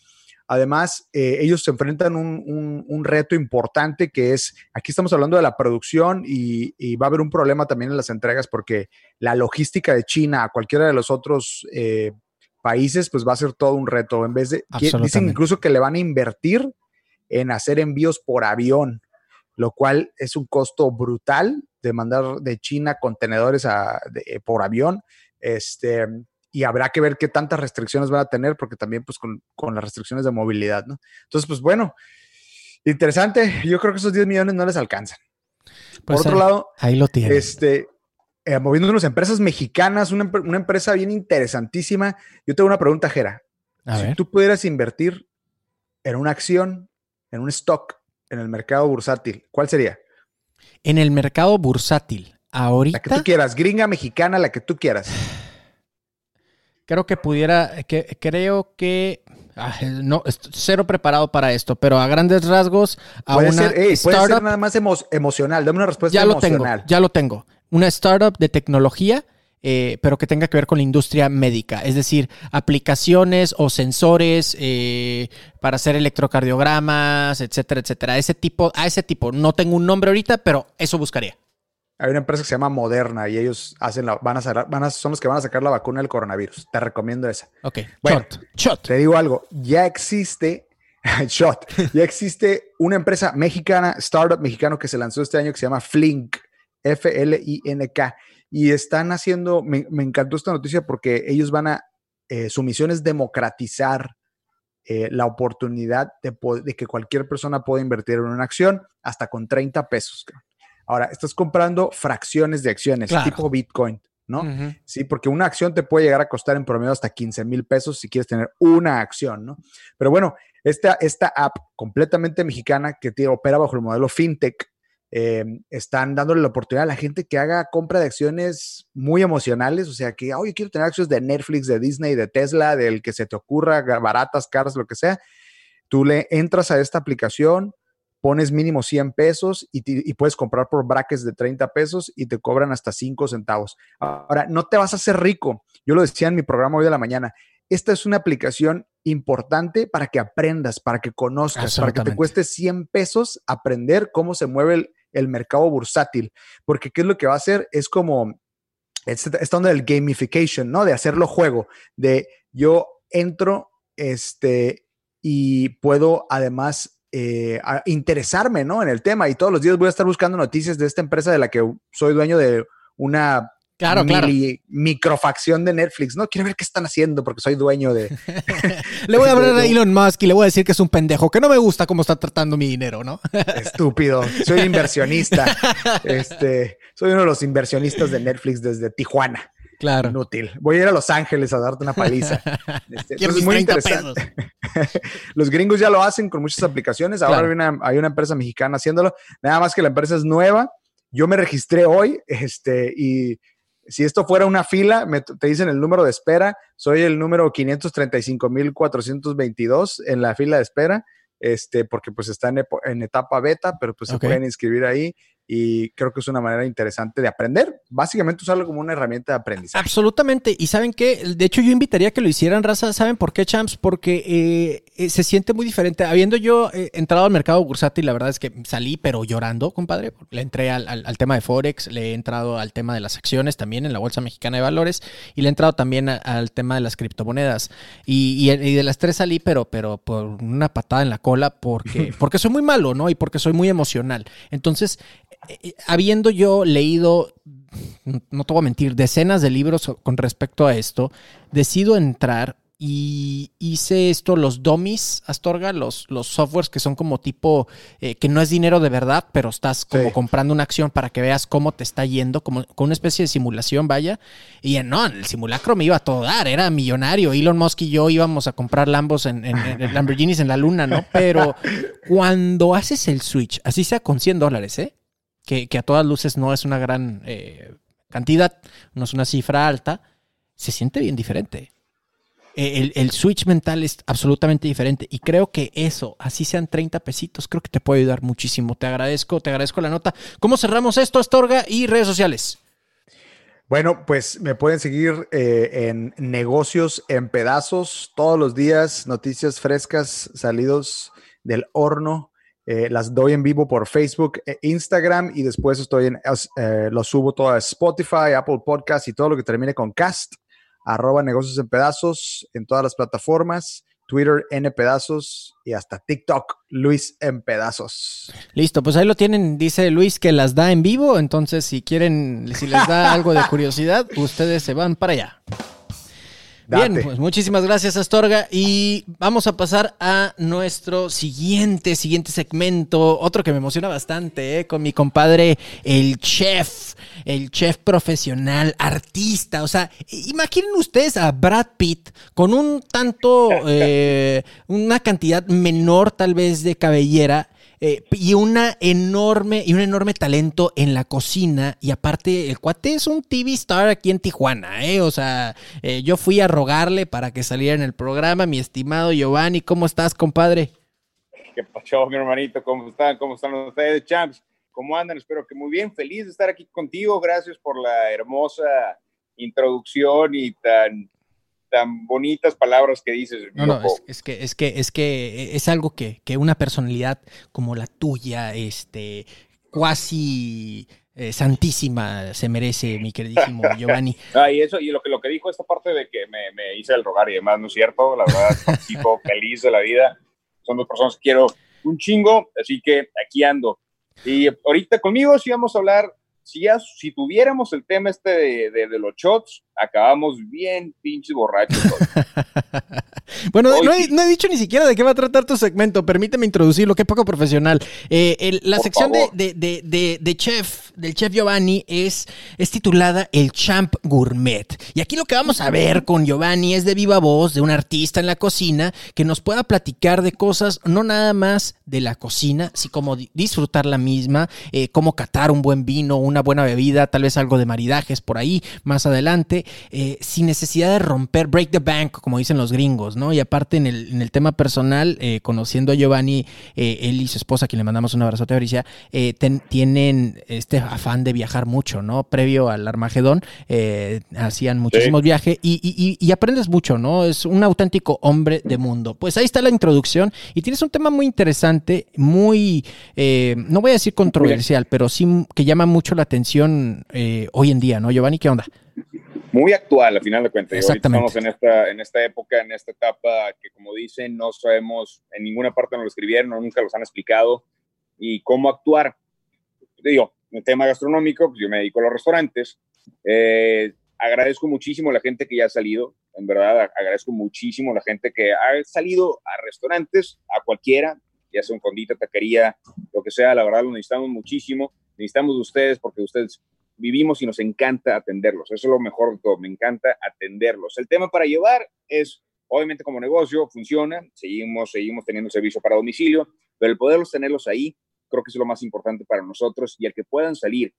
Además, eh, ellos se enfrentan un, un, reto importante que es, aquí estamos hablando de la producción y, va a haber un problema también en las entregas porque la logística de China a cualquiera de los otros eh, países, pues va a ser todo un reto. En vez de, dicen incluso que le van a invertir en hacer envíos por avión, lo cual es un costo brutal de mandar de China contenedores a, por avión. Este, y habrá que ver qué tantas restricciones van a tener, porque también pues con, las restricciones de movilidad, ¿no? Entonces, pues bueno, interesante. Yo creo que esos 10 millones no les alcanzan. Por pues otro lado, ahí lo tiene. Este, eh, moviéndonos a empresas mexicanas, una, empresa bien interesantísima. Yo tengo una pregunta, Jera. si tú pudieras invertir en una acción, en un stock, en el mercado bursátil, ¿cuál sería? En el mercado bursátil, ahorita. La que tú quieras, gringa, mexicana, la que tú quieras. Creo que pudiera, que, creo que ah, no, cero preparado para esto, pero a grandes rasgos, a puede una ser, puede ser nada más emocional. Dame una respuesta ya emocional. Lo tengo, ya lo tengo. Una startup de tecnología eh, pero que tenga que ver con la industria médica, es decir, aplicaciones o sensores eh, para hacer electrocardiogramas, etcétera, etcétera. Ese tipo, a ese tipo, no tengo un nombre ahorita, pero eso buscaría. Hay una empresa que se llama Moderna y ellos hacen la, van a, van a son los que van a sacar la vacuna del coronavirus. Te recomiendo esa. Ok. Bueno, shot. Shot. Te digo algo, ya existe *laughs* shot, ya existe una empresa mexicana, startup mexicano que se lanzó este año que se llama Flink, F-L-I-N-K. Y están haciendo, me, me, encantó esta noticia porque ellos van a, eh, su misión es democratizar eh, la oportunidad de, de, que cualquier persona pueda invertir en una acción hasta con 30 pesos. Ahora, estás comprando fracciones de acciones, claro. tipo Bitcoin, ¿no? Uh -huh. Sí, porque una acción te puede llegar a costar en promedio hasta 15 mil pesos si quieres tener una acción, ¿no? Pero bueno, esta, esta app completamente mexicana que te opera bajo el modelo FinTech, eh, están dándole la oportunidad a la gente que haga compra de acciones muy emocionales, o sea, que, oye, quiero tener acciones de Netflix, de Disney, de Tesla, del que se te ocurra, baratas, caras, lo que sea. Tú le entras a esta aplicación, pones mínimo 100 pesos y, te, y, puedes comprar por brackets de 30 pesos y te cobran hasta 5 centavos. Ahora, no te vas a hacer rico. Yo lo decía en mi programa hoy de la mañana. Esta es una aplicación importante para que aprendas, para que conozcas, para que te cueste 100 pesos aprender cómo se mueve el, el mercado bursátil. Porque qué es lo que va a hacer es como, está donde el gamification, ¿no? De hacerlo juego, de yo entro este, y puedo además eh, interesarme, ¿no? En el tema y todos los días voy a estar buscando noticias de esta empresa de la que soy dueño de una Claro, claro. microfacción de Netflix. No quiero ver qué están haciendo porque soy dueño de. *laughs* le voy a hablar a Elon Musk y le voy a decir que es un pendejo, que no me gusta cómo está tratando mi dinero, ¿no? *laughs* Estúpido. Soy inversionista. *laughs* este, soy uno de los inversionistas de Netflix desde Tijuana. Claro. Inútil. Voy a ir a Los Ángeles a darte una paliza. *laughs* Este, es muy interesante. *laughs* Los gringos ya lo hacen con muchas aplicaciones. Ahora claro. hay, una, hay una empresa mexicana haciéndolo. Nada más que la empresa es nueva. Yo me registré hoy este, y si esto fuera una fila, me, te dicen el número de espera, soy el número 535.422 en la fila de espera, este, porque pues está en, en etapa beta, pero pues okay. se pueden inscribir ahí y creo que es una manera interesante de aprender. Básicamente usarlo como una herramienta de aprendizaje. Absolutamente. Y saben qué, de hecho yo invitaría que lo hicieran, raza. ¿Saben por qué, champs? Porque eh, se siente muy diferente. Habiendo yo eh, entrado al mercado bursátil, la verdad es que salí, pero llorando, compadre. Le entré al, al, tema de Forex, le he entrado al tema de las acciones también en la Bolsa Mexicana de Valores y le he entrado también al tema de las criptomonedas. Y, y, y, de las tres salí, pero, pero por una patada en la cola porque, *laughs* porque soy muy malo, ¿no? Y porque soy muy emocional. Entonces, eh, habiendo yo leído, no te voy a mentir, decenas de libros con respecto a esto, decido entrar y hice esto, los dummies, Astorga, los, los softwares que son como tipo, eh, que no es dinero de verdad, pero estás como sí. comprando una acción para que veas cómo te está yendo, como con una especie de simulación, vaya. Y no, en el simulacro me iba a todo dar, era millonario. Elon Musk y yo íbamos a comprar Lambos en, en, en Lamborghinis en la luna, ¿no? Pero *laughs* cuando haces el switch, así sea con 100 dólares, ¿eh? Que, que, a todas luces no es una gran eh, cantidad, no es una cifra alta, se siente bien diferente. El, el, switch mental es absolutamente diferente y creo que eso, así sean 30 pesitos, creo que te puede ayudar muchísimo. Te agradezco, te agradezco la nota. ¿Cómo cerramos esto, Astorga? Y redes sociales. Bueno, pues me pueden seguir eh, en negocios en pedazos todos los días, noticias frescas, salidos del horno eh, las doy en vivo por Facebook e Instagram y después estoy en, eh, lo subo todo a Spotify, Apple Podcast y todo lo que termine con cast, arroba negocios en pedazos en todas las plataformas, Twitter N pedazos y hasta TikTok Luis en pedazos. Listo, pues ahí lo tienen, dice Luis que las da en vivo, entonces si quieren, si les da *laughs* algo de curiosidad, ustedes se van para allá. Date. Bien, pues muchísimas gracias Astorga y vamos a pasar a nuestro siguiente, siguiente segmento, otro que me emociona bastante, ¿eh? con mi compadre el chef, el chef profesional, artista, o sea, imaginen ustedes a Brad Pitt con un tanto, *laughs* eh, una cantidad menor tal vez de cabellera eh, y una enorme y un enorme talento en la cocina y aparte el cuate es un TV star aquí en Tijuana, ¿eh? O sea, eh, yo fui a rogarle para que saliera en el programa, mi estimado Giovanni, ¿cómo estás, compadre? ¿Qué pasó, mi hermanito? ¿Cómo están? ¿Cómo están ustedes, champs? ¿Cómo andan? Espero que muy bien. Feliz de estar aquí contigo. Gracias por la hermosa introducción y tan, tan bonitas palabras que dices. No, no, es, que, es que, es que es algo que, que una personalidad como la tuya, este, cuasi eh, santísima se merece, mi queridísimo *laughs* Giovanni. Ah, y eso, y lo que, lo que dijo esta parte de que me, me hice el rogar y demás, no es cierto, la verdad, *laughs* participo feliz de la vida. Son dos personas que quiero un chingo, así que aquí ando. Y ahorita conmigo sí vamos a hablar si, si tuviéramos el tema este de, de, los shots, acabamos bien pinches borrachos. *laughs* bueno, no he, dicho ni siquiera de qué va a tratar tu segmento. Permíteme introducirlo, qué poco profesional. Eh, la sección de, de, chef, del chef Giovanni, es, es titulada El Champ Gourmet. Y aquí lo que vamos a ver con Giovanni es de viva voz de un artista en la cocina que nos pueda platicar de cosas, no nada más de la cocina, sino como disfrutar la misma, eh, cómo catar un buen vino, una buena bebida, tal vez algo de maridajes por ahí más adelante, eh, sin necesidad de romper, break the bank, como dicen los gringos, ¿no? Y aparte en el, en el tema personal, eh, conociendo a Giovanni, eh, él y su esposa, a quien le mandamos un abrazo a Bricia, tienen este afán de viajar mucho, ¿no? Previo al Armagedón, hacían muchísimos viajes y, y, y, aprendes mucho, ¿no? Es un auténtico hombre de mundo. Pues ahí está la introducción y tienes un tema muy interesante, muy, no voy a decir controversial, pero sí que llama mucho la atención eh, hoy en día, ¿no, Giovanni? ¿Qué onda? Muy actual, al final de cuentas. Exactamente. Estamos en esta, en esta época, en esta etapa que, como dicen, no sabemos, en ninguna parte nos lo escribieron, nunca los han explicado, y cómo actuar. Digo, en el tema gastronómico, pues yo me dedico a los restaurantes. Eh, agradezco muchísimo a la gente que ya ha salido, en verdad, agradezco muchísimo a la gente que ha salido a restaurantes, a cualquiera, ya sea un condito, taquería, lo que sea, la verdad lo necesitamos muchísimo necesitamos de ustedes porque ustedes vivimos y nos encanta atenderlos. Eso es lo mejor de todo, me encanta atenderlos. El tema para llevar es, obviamente como negocio, funciona, seguimos, seguimos teniendo servicio para domicilio, pero el poderlos tenerlos ahí, creo que es lo más importante para nosotros y el que puedan salir.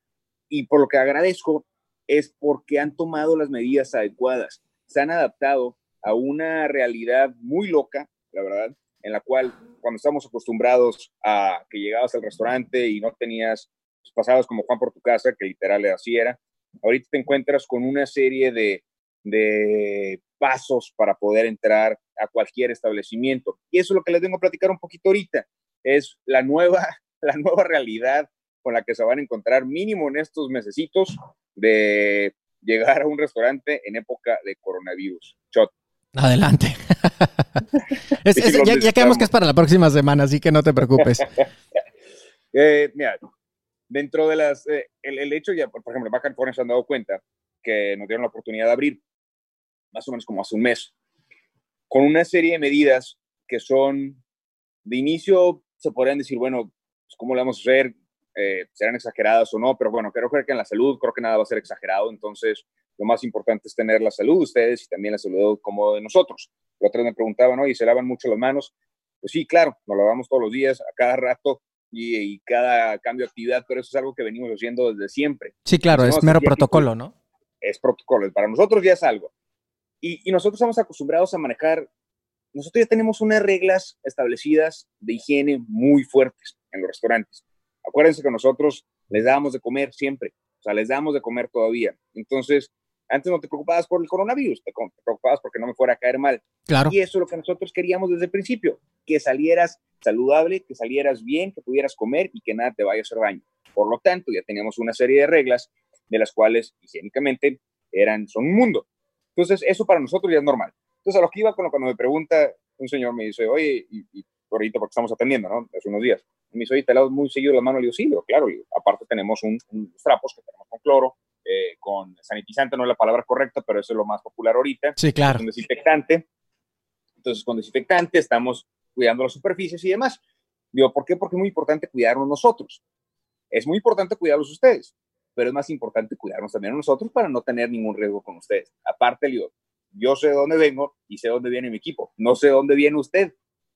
Y por lo que agradezco es porque han tomado las medidas adecuadas, se han adaptado a una realidad muy loca, la verdad, en la cual cuando estamos acostumbrados a que llegabas al restaurante y no tenías pasados como Juan por tu casa, que literal así era, ahorita te encuentras con una serie de, de pasos para poder entrar a cualquier establecimiento. Y eso es lo que les vengo a platicar un poquito ahorita, es la nueva, *laughs* la nueva realidad con la que se van a encontrar mínimo en estos mesecitos de llegar a un restaurante en época de coronavirus. Shot. Adelante. *laughs* ya, ya quedamos que es para la próxima semana, así que no te preocupes. *laughs* eh, mira, dentro de las, eh, el, hecho ya, por ejemplo, Baja California se han dado cuenta que nos dieron la oportunidad de abrir, más o menos como hace un mes, con una serie de medidas que son, de inicio, se podrían decir, bueno, pues, ¿cómo le vamos a hacer? Eh, serán exageradas o no, pero bueno, creo que en la salud creo que nada va a ser exagerado, entonces lo más importante es tener la salud de ustedes y también la salud como de nosotros. La otra me preguntaban, ¿no? ¿Y se lavan mucho las manos? Pues sí, claro, nos lavamos todos los días, a cada rato, y, cada cambio de actividad, pero eso es algo que venimos haciendo desde siempre. Sí, claro, es mero protocolo, ¿no? Es protocolo, para nosotros ya es algo. Y, y, nosotros estamos acostumbrados a manejar, nosotros ya tenemos unas reglas establecidas de higiene muy fuertes en los restaurantes. Acuérdense que nosotros les damos de comer siempre, o sea, les damos de comer todavía. Entonces, antes no te preocupabas por el coronavirus, te preocupabas porque no me fuera a caer mal. Claro. Y eso es lo que nosotros queríamos desde el principio, que salieras saludable, que salieras bien, que pudieras comer y que nada te vaya a hacer daño. Por lo tanto, ya teníamos una serie de reglas de las cuales higiénicamente eran, son un mundo. Entonces, eso para nosotros ya es normal. Entonces, a lo que iba con cuando me pregunta, un señor me dice, oye, y, y ahorita porque estamos atendiendo, ¿no? Hace unos días. Y me dice, oye, te lado muy seguido la mano. Le digo, sí, claro. aparte tenemos un, unos trapos que tenemos con cloro, eh, con sanitizante, no es la palabra correcta, pero eso es lo más popular ahorita. Sí, claro. Con desinfectante. Entonces, con desinfectante estamos cuidando las superficies y demás. Digo, ¿por qué? Porque es muy importante cuidarnos nosotros. Es muy importante cuidarlos ustedes, pero es más importante cuidarnos también nosotros para no tener ningún riesgo con ustedes. Aparte, digo, yo sé de dónde vengo y sé dónde viene mi equipo. No sé dónde viene usted.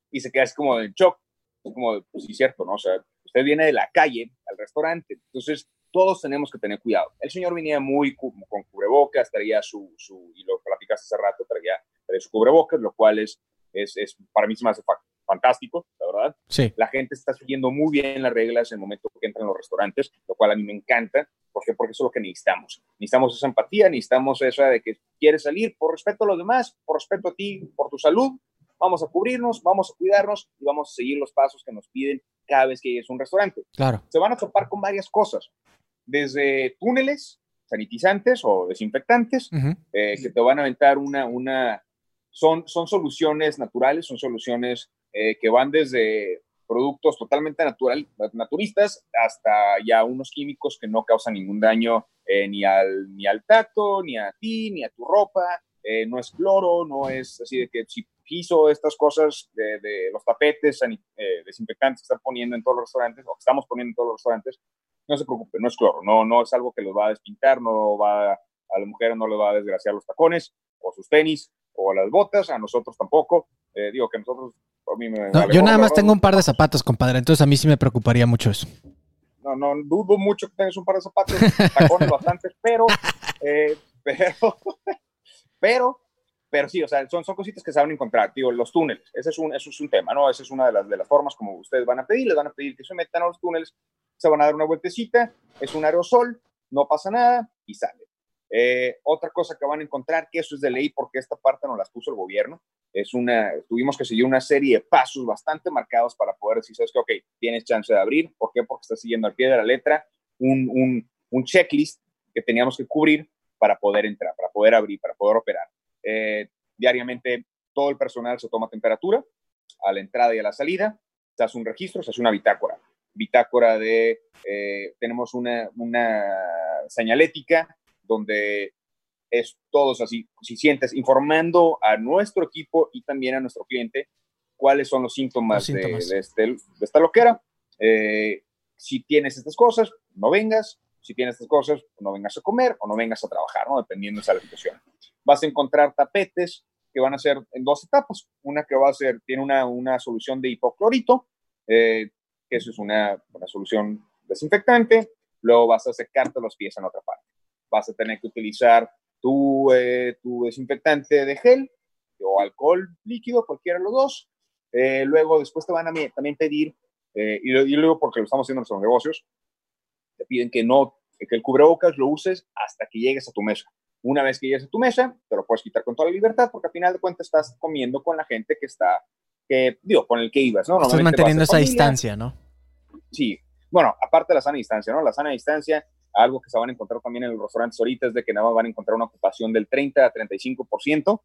Y se queda así como en shock. Como, pues sí, cierto, ¿no? O sea, usted viene de la calle al restaurante. Entonces, todos tenemos que tener cuidado. El señor venía muy con cubrebocas, traía su, su y lo platicaste hace rato, traía, traía su cubrebocas, lo cual es, es, es para mí se me hace fantástico, la verdad. Sí. La gente está siguiendo muy bien las reglas en el momento que entran a los restaurantes, lo cual a mí me encanta. ¿Por qué? Porque eso es lo que necesitamos. Necesitamos esa empatía, necesitamos esa de que quieres salir por respeto a los demás, por respeto a ti, por tu salud. Vamos a cubrirnos, vamos a cuidarnos y vamos a seguir los pasos que nos piden cada vez que llegues a un restaurante. Claro. Se van a topar con varias cosas, desde túneles sanitizantes o desinfectantes, eh, que te van a aventar una, una, son, son soluciones naturales, son soluciones eh, que van desde productos totalmente natural, naturistas hasta ya unos químicos que no causan ningún daño eh, ni, al, ni al tacto, ni a ti, ni a tu ropa. no es cloro, no es así de que si piso estas cosas de, los tapetes desinfectantes que están poniendo en todos los restaurantes o que estamos poniendo en todos los restaurantes, no se preocupe, no es cloro, no, no es algo que los va a despintar, no va a la mujer no le va a desgraciar los tacones o sus tenis o las botas, a nosotros tampoco. Eh, digo que nosotros, a mí me Yo nada más tengo un par de zapatos, compadre, entonces a mí sí me preocuparía mucho eso. No, no, dudo mucho que tengas un par de zapatos, tacones *laughs* bastantes, pero, eh, pero, *laughs* pero, pero sí, o sea, son, son cositas que se van a encontrar, digo, los túneles, ese es un, eso es un tema, ¿no? Esa es una de las, de las formas como ustedes van a pedir, les van a pedir que se metan a los túneles, se van a dar una vueltecita, es un aerosol, no pasa nada y sale. Eh, otra cosa que van a encontrar, que eso es de ley porque esta parte no las puso el gobierno, es una, tuvimos que seguir una serie de pasos bastante marcados para poder decir, sabes que, ok, tienes chance de abrir, ¿por qué? Porque estás siguiendo al pie de la letra un, un, un checklist que teníamos que cubrir para poder entrar, para poder abrir, para poder operar. Eh, diariamente todo el personal se toma temperatura a la entrada y a la salida, se hace un registro, se hace una bitácora bitácora de, eh, tenemos una, una señalética donde es todos así, si sientes, informando a nuestro equipo y también a nuestro cliente cuáles son los síntomas, De, este, de, esta loquera. Eh, si tienes estas cosas, no vengas. Si tienes estas cosas, no vengas a comer o no vengas a trabajar, ¿no? Dependiendo de la situación. Vas a encontrar tapetes que van a ser en dos etapas. Una que va a ser, tiene una, una solución de hipoclorito, eh, que eso es una, una solución desinfectante, luego vas a secarte los pies en otra parte. Vas a tener que utilizar tu, eh, tu desinfectante de gel o alcohol líquido, cualquiera de los dos. Eh, luego, después te van a también pedir, eh, y, luego porque lo estamos haciendo en nuestros negocios, te piden que no, que el cubrebocas lo uses hasta que llegues a tu mesa. Una vez que llegues a tu mesa, te lo puedes quitar con toda la libertad, porque al final de cuentas estás comiendo con la gente que está que, digo, con el que ibas, ¿no? Estás manteniendo esa distancia, ¿no? Sí. Bueno, aparte de la sana distancia, ¿no? La sana distancia, algo que se van a encontrar también en los restaurantes ahorita es de que nada más van a encontrar una ocupación del 30 a 35%.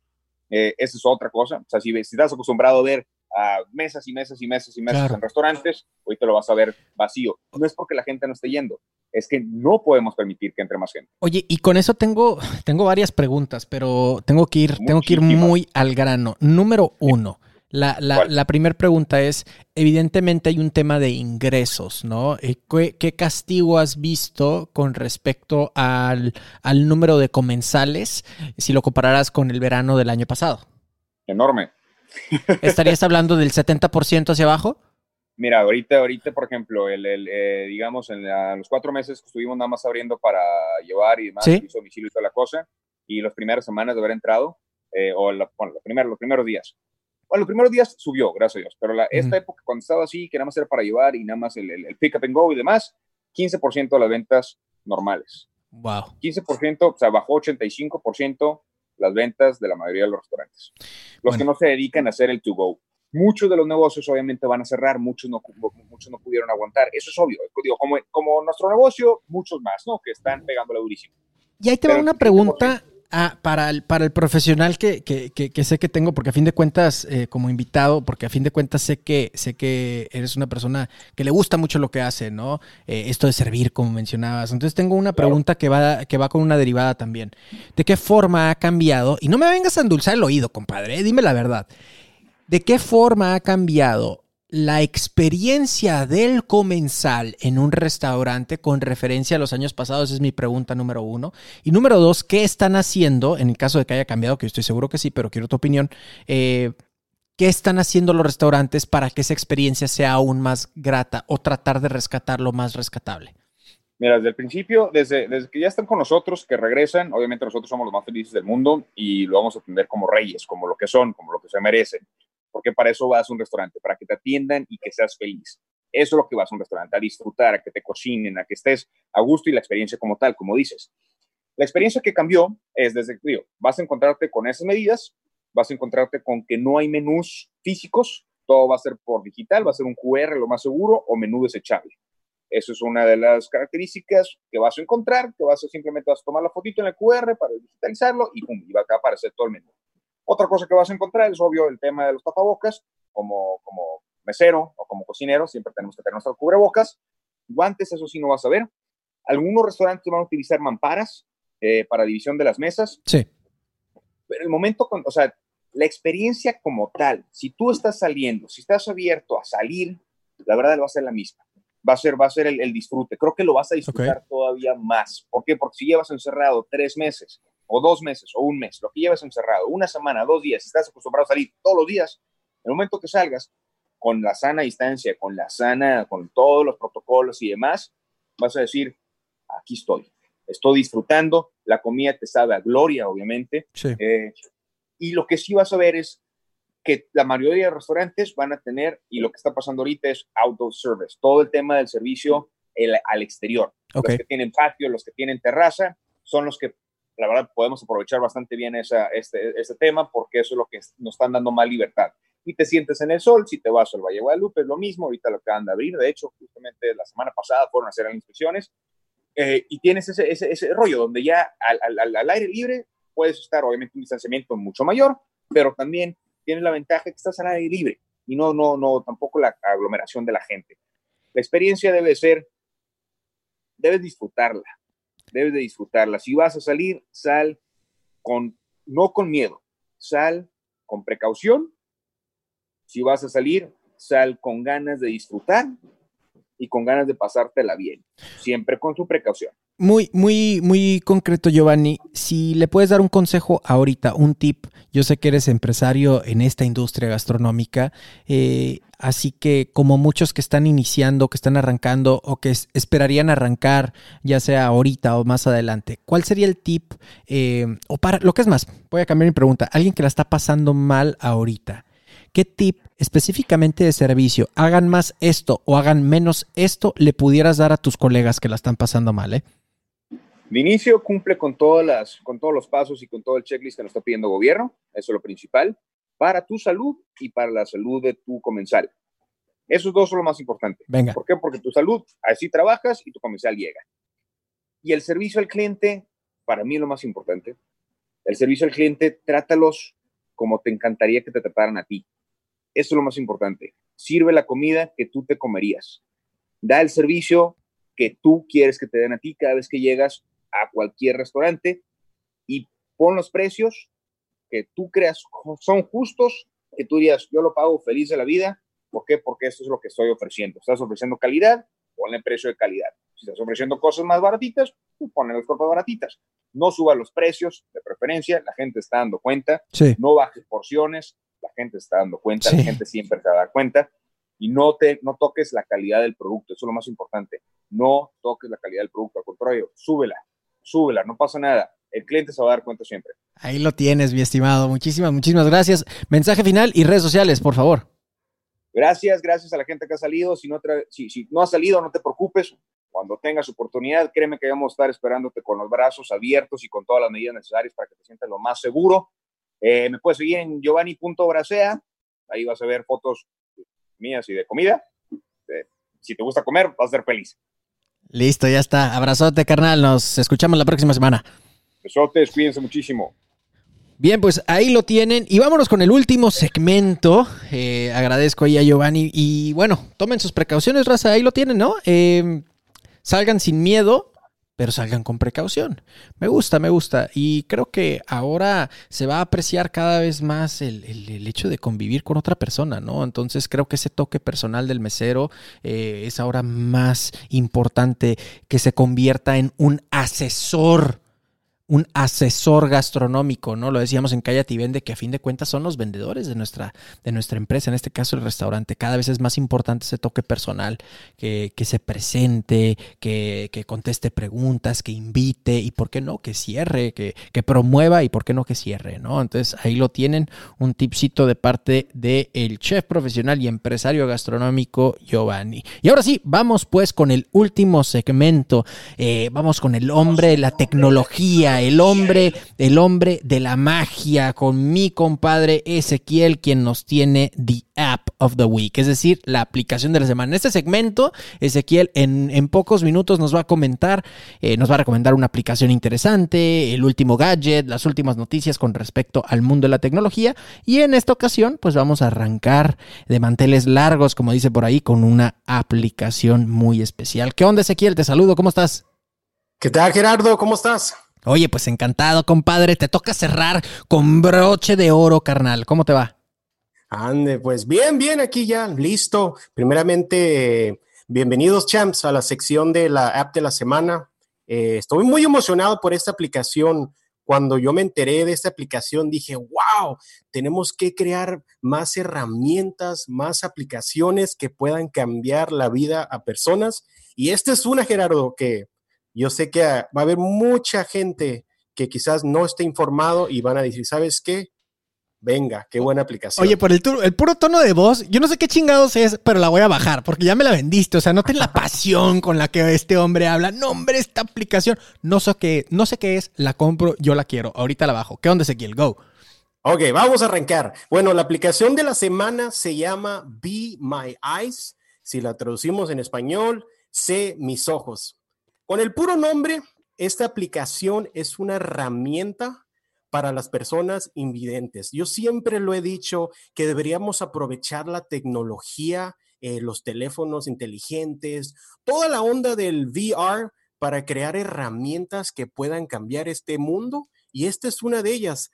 Eh, esa es otra cosa. O sea, si, estás acostumbrado a ver a mesas y mesas y mesas y mesas en restaurantes, hoy te lo vas a ver vacío. No es porque la gente no esté yendo, es que no podemos permitir que entre más gente. Oye, y con eso tengo, tengo varias preguntas, pero tengo que ir, tengo que ir muy al grano. Número uno. La, la, primera pregunta es, evidentemente hay un tema de ingresos, ¿no? Eh, ¿Qué, castigo has visto con respecto al, número de comensales si lo compararás con el verano del año pasado? Enorme. *laughs* ¿Estarías hablando del 70% hacia abajo? Mira, ahorita, ahorita, por ejemplo, el, eh, digamos, en los cuatro meses que estuvimos nada más abriendo para llevar y demás, ¿Sí? domicilio y toda la cosa, y las primeras semanas de haber entrado, eh, o la, bueno, los primeros días, bueno, los primeros días subió, gracias a Dios, pero la, esta época cuando estaba así, que nada más era para llevar y nada más el, el, pick up and go y demás, 15% de las ventas normales. Wow. 15%, o sea, bajó 85% las ventas de la mayoría de los restaurantes. Los que no se dedican a hacer el to go. Muchos de los negocios obviamente van a cerrar, muchos no, muchos no pudieron aguantar. Eso es obvio. Digo, como, como nuestro negocio, muchos más, ¿no? Que están pegándole durísimo. Y ahí te va una pregunta Ah, para el, para el profesional que, que, sé que tengo, porque a fin de cuentas, eh, como invitado, porque a fin de cuentas sé que, sé que eres una persona que le gusta mucho lo que hace, ¿no? Eh, esto de servir, como mencionabas. Entonces tengo una pregunta que va, que va con una derivada también. ¿De qué forma ha cambiado? Y no me vengas a endulzar el oído, compadre, dime la verdad. ¿De qué forma ha cambiado la experiencia del comensal en un restaurante con referencia a los años pasados es mi pregunta número uno. Y número dos, ¿qué están haciendo, en el caso de que haya cambiado, que yo estoy seguro que sí, pero quiero tu opinión, eh, ¿qué están haciendo los restaurantes para que esa experiencia sea aún más grata o tratar de rescatar lo más rescatable? Mira, desde el principio, desde, desde que ya están con nosotros, que regresan, obviamente nosotros somos los más felices del mundo y lo vamos a atender como reyes, como lo que son, como lo que se merecen. ¿Por porque para eso vas a un restaurante, para que te atiendan y que seas feliz. Eso es lo que vas a un restaurante, a disfrutar, a que te cocinen, a que estés a gusto y la experiencia como tal, como dices. La experiencia que cambió es desde digo, vas a encontrarte con esas medidas, vas a encontrarte con que no hay menús físicos, todo va a ser por digital, va a ser un QR lo más seguro o menú desechable. Eso es una de las características que vas a encontrar, que vas a simplemente vas a tomar la fotito en el QR para digitalizarlo y pum, y va a aparecer todo el menú. Otra cosa que vas a encontrar es obvio el tema de los tapabocas, como, como mesero o como cocinero, siempre tenemos que tener nuestro cubrebocas. Guantes, eso sí no vas a ver. Algunos restaurantes van a utilizar mamparas eh, para división de las mesas. Sí. Pero el momento, con, o sea, la experiencia como tal, si tú estás saliendo, si estás abierto a salir, la verdad va a ser la misma. Va a ser, va a ser el, disfrute. Creo que lo vas a disfrutar todavía más. ¿Por qué? Porque si llevas encerrado tres meses, o dos meses, o un mes, lo que llevas encerrado, una semana, dos días, estás acostumbrado a salir todos los días, en el momento que salgas, con la sana distancia, con la sana, con todos los protocolos y demás, vas a decir, aquí estoy, estoy disfrutando, la comida te sabe a gloria, obviamente. Eh, y lo que sí vas a ver es que la mayoría de restaurantes van a tener, y lo que está pasando ahorita es outdoor service, todo el tema del servicio al exterior. Los que tienen patio, los que tienen terraza, son los que, la verdad, podemos aprovechar bastante bien esa, este, este tema porque eso es lo que nos están dando más libertad y te sientes en el sol. Si te vas al Valle de Guadalupe, es lo mismo. Ahorita lo acaban de abrir. De hecho, justamente la semana pasada fueron a hacer las inspecciones. Eh, y tienes ese, ese, ese, rollo donde ya al, al, al, aire libre puedes estar, obviamente, un distanciamiento mucho mayor, pero también tienes la ventaja que estás al aire libre y no, no, no, tampoco la aglomeración de la gente. La experiencia debe ser, debes disfrutarla, debes de disfrutarla. Si vas a salir, sal con, no con miedo, sal con precaución si vas a salir, sal con ganas de disfrutar y con ganas de pasártela bien, siempre con su precaución. Muy, muy, muy concreto, Giovanni. Si le puedes dar un consejo ahorita, un tip. Yo sé que eres empresario en esta industria gastronómica, eh, así que como muchos que están iniciando, que están arrancando o que esperarían arrancar, ya sea ahorita o más adelante, ¿cuál sería el tip? Eh, o para, lo que es más, voy a cambiar mi pregunta. Alguien que la está pasando mal ahorita ¿qué tip específicamente de servicio, hagan más esto o hagan menos esto, le pudieras dar a tus colegas que la están pasando mal? Eh? De inicio cumple con, todas las, con todos los pasos y con todo el checklist que nos está pidiendo el gobierno, eso es lo principal, para tu salud y para la salud de tu comensal. Esos dos son lo más importante. Venga. ¿Por qué? Porque tu salud, así trabajas y tu comensal llega. Y el servicio al cliente, para mí es lo más importante. El servicio al cliente, trátalos como te encantaría que te trataran a ti. Eso es lo más importante. Sirve la comida que tú te comerías. Da el servicio que tú quieres que te den a ti cada vez que llegas a cualquier restaurante y pon los precios que tú creas son justos, que tú dirías, yo lo pago feliz de la vida. ¿Por qué? Porque eso es lo que estoy ofreciendo. Estás ofreciendo calidad, ponle precio de calidad. Si estás ofreciendo cosas más baratitas, ponle las cosas baratitas. No suba los precios, de preferencia, la gente está dando cuenta. No bajes porciones, la gente está dando cuenta, la gente siempre te da cuenta y no, te, no toques la calidad del producto, eso es lo más importante. No toques la calidad del producto, al contrario, súbela, súbela, no pasa nada. El cliente se va a dar cuenta siempre. Ahí lo tienes, mi estimado. Muchísimas, muchísimas gracias. Mensaje final y redes sociales, por favor. Gracias, gracias a la gente que ha salido. Si no, si, si no ha salido, no te preocupes. Cuando tengas oportunidad, créeme que vamos a estar esperándote con los brazos abiertos y con todas las medidas necesarias para que te sientas lo más seguro eh, me puedes seguir en giovanni.bracea. Ahí vas a ver fotos mías y de comida. Eh, si te gusta comer, vas a ser feliz. Listo, ya está. Abrazote, carnal. Nos escuchamos la próxima semana. Besotes, cuídense muchísimo. Bien, pues ahí lo tienen. Y vámonos con el último segmento. Eh, agradezco ahí a Giovanni. Y bueno, tomen sus precauciones, raza. Ahí lo tienen, ¿no? salgan sin miedo pero salgan con precaución. Me gusta, me gusta. Y creo que ahora se va a apreciar cada vez más el, hecho de convivir con otra persona, ¿no? Entonces creo que ese toque personal del mesero eh, es ahora más importante que se convierta en un asesor un asesor gastronómico, ¿no? Lo decíamos en Calla y Vende, que a fin de cuentas son los vendedores de nuestra, de nuestra empresa, en este caso el restaurante. Cada vez es más importante ese toque personal, que, que se presente, que, que, conteste preguntas, que invite y, ¿por qué no?, que cierre, que, que promueva y, ¿por qué no?, que cierre, ¿no? Entonces ahí lo tienen, un tipcito de parte del el chef profesional y empresario gastronómico Giovanni. Y ahora sí, vamos pues con el último segmento, eh, vamos con el hombre de la tecnología, el hombre, el hombre de la magia, con mi compadre Ezequiel, quien nos tiene The App of the Week, es decir, la aplicación de la semana. En este segmento, Ezequiel en, en pocos minutos nos va a comentar, eh, nos va a recomendar una aplicación interesante, el último gadget, las últimas noticias con respecto al mundo de la tecnología. Y en esta ocasión, pues vamos a arrancar de manteles largos, como dice por ahí, con una aplicación muy especial. ¿Qué onda, Ezequiel? Te saludo, ¿cómo estás? ¿Qué tal, Gerardo? ¿Cómo estás? Oye, pues encantado, compadre. Te toca cerrar con broche de oro, carnal. ¿Cómo te va? Ande, pues bien, bien, aquí ya, listo. Primeramente, bienvenidos, champs, a la sección de la app de la semana. Eh, estoy muy emocionado por esta aplicación. Cuando yo me enteré de esta aplicación, dije, wow, tenemos que crear más herramientas, más aplicaciones que puedan cambiar la vida a personas. Y esta es una, Gerardo, que yo sé que va a haber mucha gente que quizás no esté informado y van a decir, ¿sabes qué? Venga, qué buena aplicación. Oye, por el, el, puro tono de voz, yo no sé qué chingados es, pero la voy a bajar porque ya me la vendiste. O sea, no la pasión con la que este hombre habla. No, hombre, esta aplicación, no sé qué, no sé qué es, la compro, yo la quiero. Ahorita la bajo. ¿Qué onda, Ezequiel? Go. Ok, vamos a arrancar. Bueno, la aplicación de la semana se llama Be My Eyes. Si la traducimos en español, sé mis ojos. Con el puro nombre, esta aplicación es una herramienta para las personas invidentes. Yo siempre lo he dicho que deberíamos aprovechar la tecnología, eh, los teléfonos inteligentes, toda la onda del VR para crear herramientas que puedan cambiar este mundo y esta es una de ellas.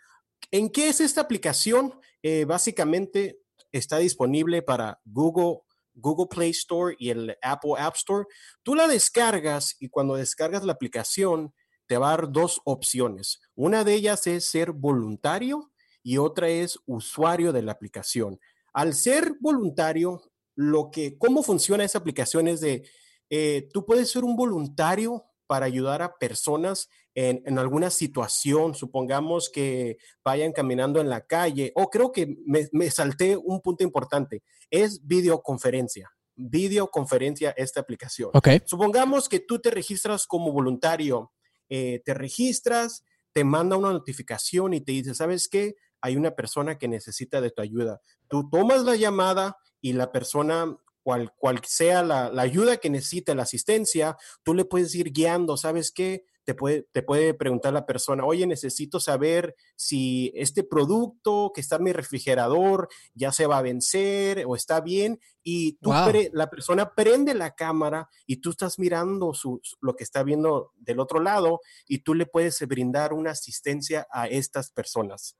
¿En qué es esta aplicación? Eh, básicamente está disponible para Google Google Play Store y el Apple App Store, tú la descargas y cuando descargas la aplicación te va a dar dos opciones. Una de ellas es ser voluntario y otra es usuario de la aplicación. Al ser voluntario, lo que, cómo funciona esa aplicación es de, eh, tú puedes ser un voluntario para ayudar a personas en, alguna situación, supongamos que vayan caminando en la calle, o creo que me, salté un punto importante, es videoconferencia videoconferencia esta aplicación. Okay. Supongamos que tú te registras como voluntario, eh, te registras, te manda una notificación y te dice, ¿sabes qué? Hay una persona que necesita de tu ayuda. Tú tomas la llamada y la persona cual, cual sea la, la, ayuda que necesite, la asistencia, tú le puedes ir guiando, ¿sabes qué? Te puede, te puede preguntar la persona, oye, necesito saber si este producto que está en mi refrigerador ya se va a vencer o está bien. Y tú la persona prende la cámara y tú estás mirando su, lo que está viendo del otro lado y tú le puedes brindar una asistencia a estas personas.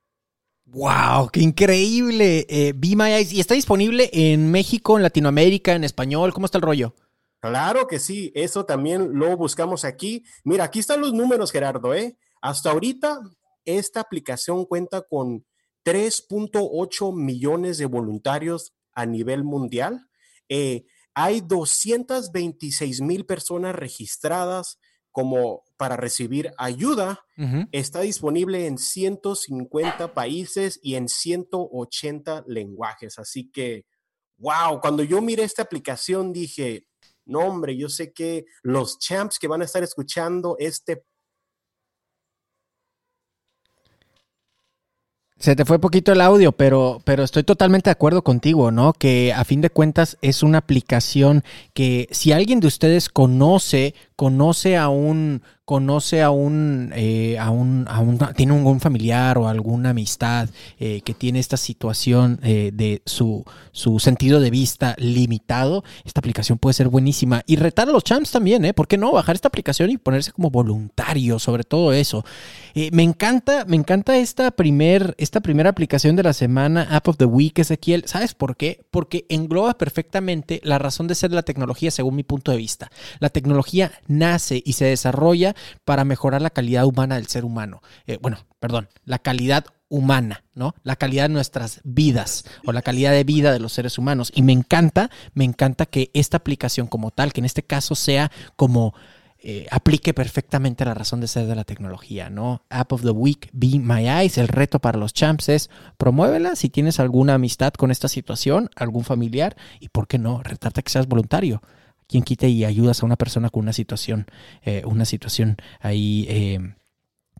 ¡Wow! ¡Qué increíble! Eh, Be My Eyes. ¿Y está disponible en México, en Latinoamérica, en español? ¿Cómo está el rollo? Claro que sí, eso también lo buscamos aquí. Mira, aquí están los números, Gerardo, ¿eh? Hasta ahorita, esta aplicación cuenta con 3.8 millones de voluntarios a nivel mundial. Eh, hay 226 mil personas registradas como para recibir ayuda. Está disponible en 150 países y en 180 lenguajes. Así que, wow, cuando yo miré esta aplicación dije, no, hombre, yo sé que los champs que van a estar escuchando este Se te fue poquito el audio, pero, pero estoy totalmente de acuerdo contigo, ¿no? Que a fin de cuentas es una aplicación que si alguien de ustedes conoce, conoce a un, conoce a un, eh, a un, a un, tiene un, familiar o alguna amistad eh, que tiene esta situación eh, de su, su sentido de vista limitado, esta aplicación puede ser buenísima. Y retar a los champs también, ¿eh? ¿Por qué no? Bajar esta aplicación y ponerse como voluntario sobre todo eso. me encanta, me encanta esta, primer, esta primera aplicación de la semana, App of the Week, Ezequiel. ¿Sabes por qué? Porque engloba perfectamente la razón de ser de la tecnología según mi punto de vista. La tecnología nace y se desarrolla para mejorar la calidad humana del ser humano. Eh, bueno, perdón, la calidad humana, ¿no? La calidad de nuestras vidas o la calidad de vida de los seres humanos. Y me encanta, me encanta que esta aplicación como tal, que en este caso sea como eh, aplique perfectamente la razón de ser de la tecnología, ¿no? App of the Week, Be My Eyes, el reto para los champs es promuévela si tienes alguna amistad con esta situación, algún familiar, y por qué no, retarte que seas voluntario. Quien quite y ayudas a una persona con una situación, eh, una situación ahí eh,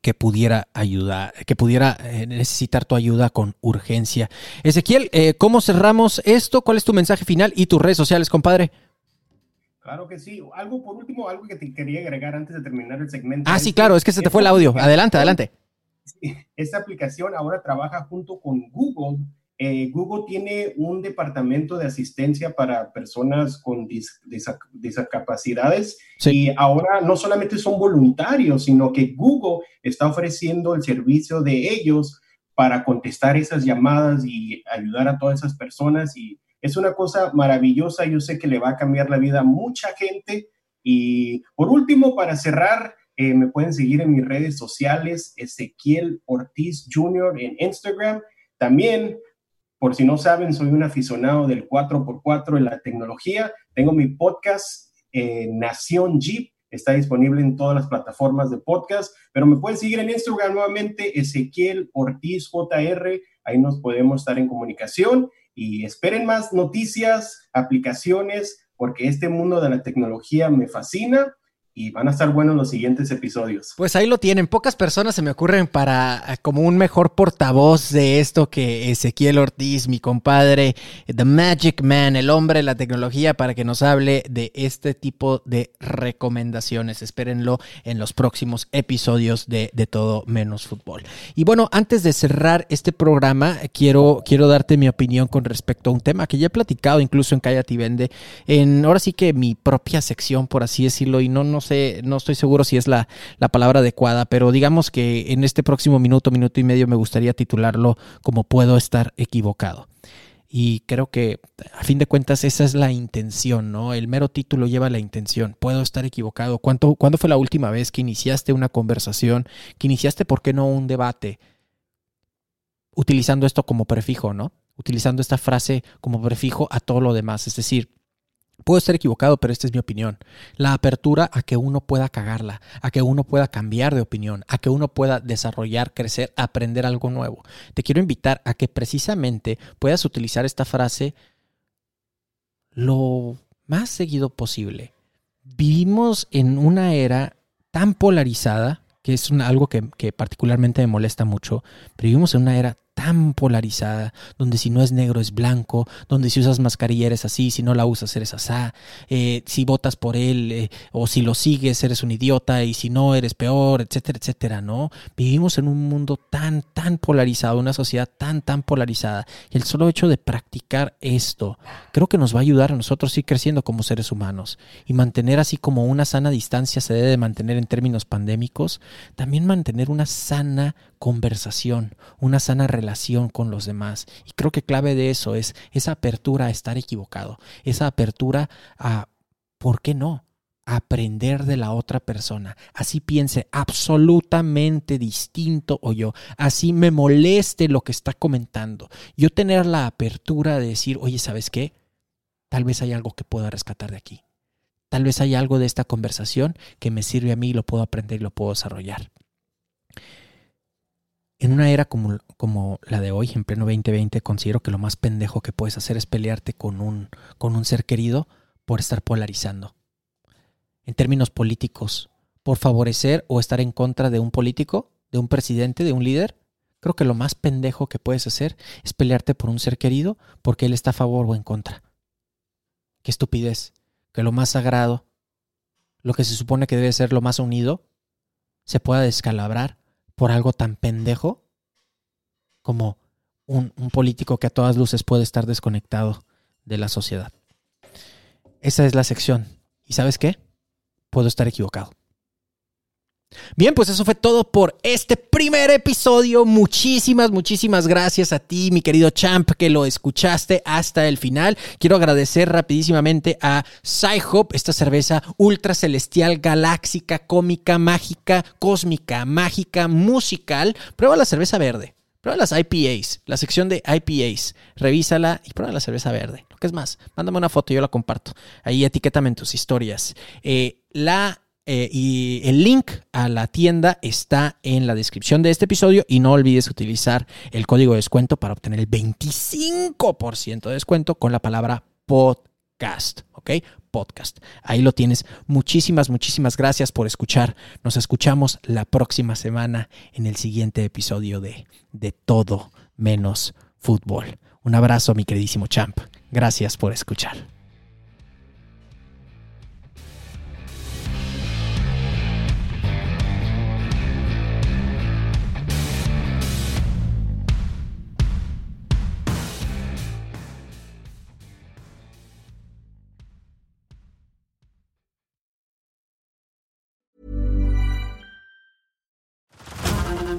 que pudiera ayudar, que pudiera necesitar tu ayuda con urgencia. Ezequiel, ¿cómo cerramos esto? ¿Cuál es tu mensaje final y tus redes sociales, compadre? Claro que sí. Algo por último, algo que te quería agregar antes de terminar el segmento. Ah, sí, claro, es que se te fue el audio. Adelante, adelante. *laughs* Esta aplicación ahora trabaja junto con Google. Eh, Google tiene un departamento de asistencia para personas con discapacidades y ahora no solamente son voluntarios, sino que Google está ofreciendo el servicio de ellos para contestar esas llamadas y ayudar a todas esas personas y es una cosa maravillosa, yo sé que le va a cambiar la vida a mucha gente. Y por último, para cerrar, eh, me pueden seguir en mis redes sociales, Ezequiel Ortiz Jr. en Instagram. También, por si no saben, soy un aficionado del 4x4 en la tecnología. Tengo mi podcast, eh, Nación Jeep. Está disponible en todas las plataformas de podcast, pero me pueden seguir en Instagram nuevamente, Ezequiel Ortiz JR. Ahí nos podemos estar en comunicación y esperen más noticias, aplicaciones, porque este mundo de la tecnología me fascina y van a estar buenos los siguientes episodios. Pues ahí lo tienen. Pocas personas se me ocurren para eh, como un mejor portavoz de esto que Ezequiel Ortiz, mi compadre, The Magic Man, el hombre de la tecnología, para que nos hable de este tipo de recomendaciones. Espérenlo en los próximos episodios de, de Todo Menos Fútbol. Y bueno, antes de cerrar este programa, quiero, quiero darte mi opinión con respecto a un tema que ya he platicado incluso en Cállate y Vende, en ahora sí que mi propia sección, por así decirlo, y no nos no estoy seguro si es la, la palabra adecuada, pero digamos que en este próximo minuto, minuto y medio me gustaría titularlo como puedo estar equivocado. Y creo que a fin de cuentas esa es la intención, ¿no? El mero título lleva la intención. Puedo estar equivocado. ¿Cuánto, ¿Cuándo fue la última vez que iniciaste una conversación, que iniciaste, por qué no, un debate? Utilizando esto como prefijo, ¿no? Utilizando esta frase como prefijo a todo lo demás. Es decir, Puedo estar equivocado, pero esta es mi opinión. La apertura a que uno pueda cagarla, a que uno pueda cambiar de opinión, a que uno pueda desarrollar, crecer, aprender algo nuevo. Te quiero invitar a que precisamente puedas utilizar esta frase lo más seguido posible. Vivimos en una era tan polarizada, que es algo que, particularmente me molesta mucho, pero vivimos en una era tan polarizada, donde si no es negro es blanco, donde si usas mascarilla eres así, si no la usas eres asá, eh, si votas por él eh, o si lo sigues eres un idiota y si no eres peor, etcétera, etcétera, ¿no? Vivimos en un mundo tan, tan polarizado, una sociedad tan, tan polarizada. Y el solo hecho de practicar esto, creo que nos va a ayudar a nosotros ir creciendo como seres humanos y mantener así como una sana distancia se debe de mantener en términos pandémicos, también mantener una sana conversación, una sana relación con los demás. Y creo que clave de eso es esa apertura a estar equivocado, esa apertura a, ¿por qué no? aprender de la otra persona. Así piense absolutamente distinto o yo. Así me moleste lo que está comentando. Yo tener la apertura de decir, oye, ¿sabes qué? Tal vez hay algo que pueda rescatar de aquí. Tal vez hay algo de esta conversación que me sirve a mí y lo puedo aprender y lo puedo desarrollar en una era como, la de hoy, en pleno 2020, considero que lo más pendejo que puedes hacer es pelearte con un, con un ser querido por estar polarizando. En términos políticos, por favorecer o estar en contra de un político, de un presidente, de un líder, creo que lo más pendejo que puedes hacer es pelearte por un ser querido porque él está a favor o en contra. Qué estupidez, que lo más sagrado, lo que se supone que debe ser lo más unido, se pueda descalabrar por algo tan pendejo como un, político que a todas luces puede estar desconectado de la sociedad. Esa es la sección. ¿Y sabes qué? Puedo estar equivocado. Bien, pues eso fue todo por este primer episodio. Muchísimas, muchísimas gracias a ti, mi querido champ, que lo escuchaste hasta el final. Quiero agradecer rapidísimamente a Sci-Hop, esta cerveza ultra celestial, galáxica, cómica, mágica, cósmica, mágica, musical. Prueba la cerveza verde. Prueba las IPAs, la sección de IPAs. Revísala y prueba la cerveza verde. Lo que es más, mándame una foto, yo la comparto. Ahí etiquétame en tus historias. Eh, la eh, y el link a la tienda está en la descripción de este episodio y no olvides utilizar el código de descuento para obtener el 25% de descuento con la palabra podcast, ¿ok? Podcast. Ahí lo tienes. Muchísimas, muchísimas gracias por escuchar. Nos escuchamos la próxima semana en el siguiente episodio de De Todo Menos Fútbol. Un abrazo, mi queridísimo champ. Gracias por escuchar.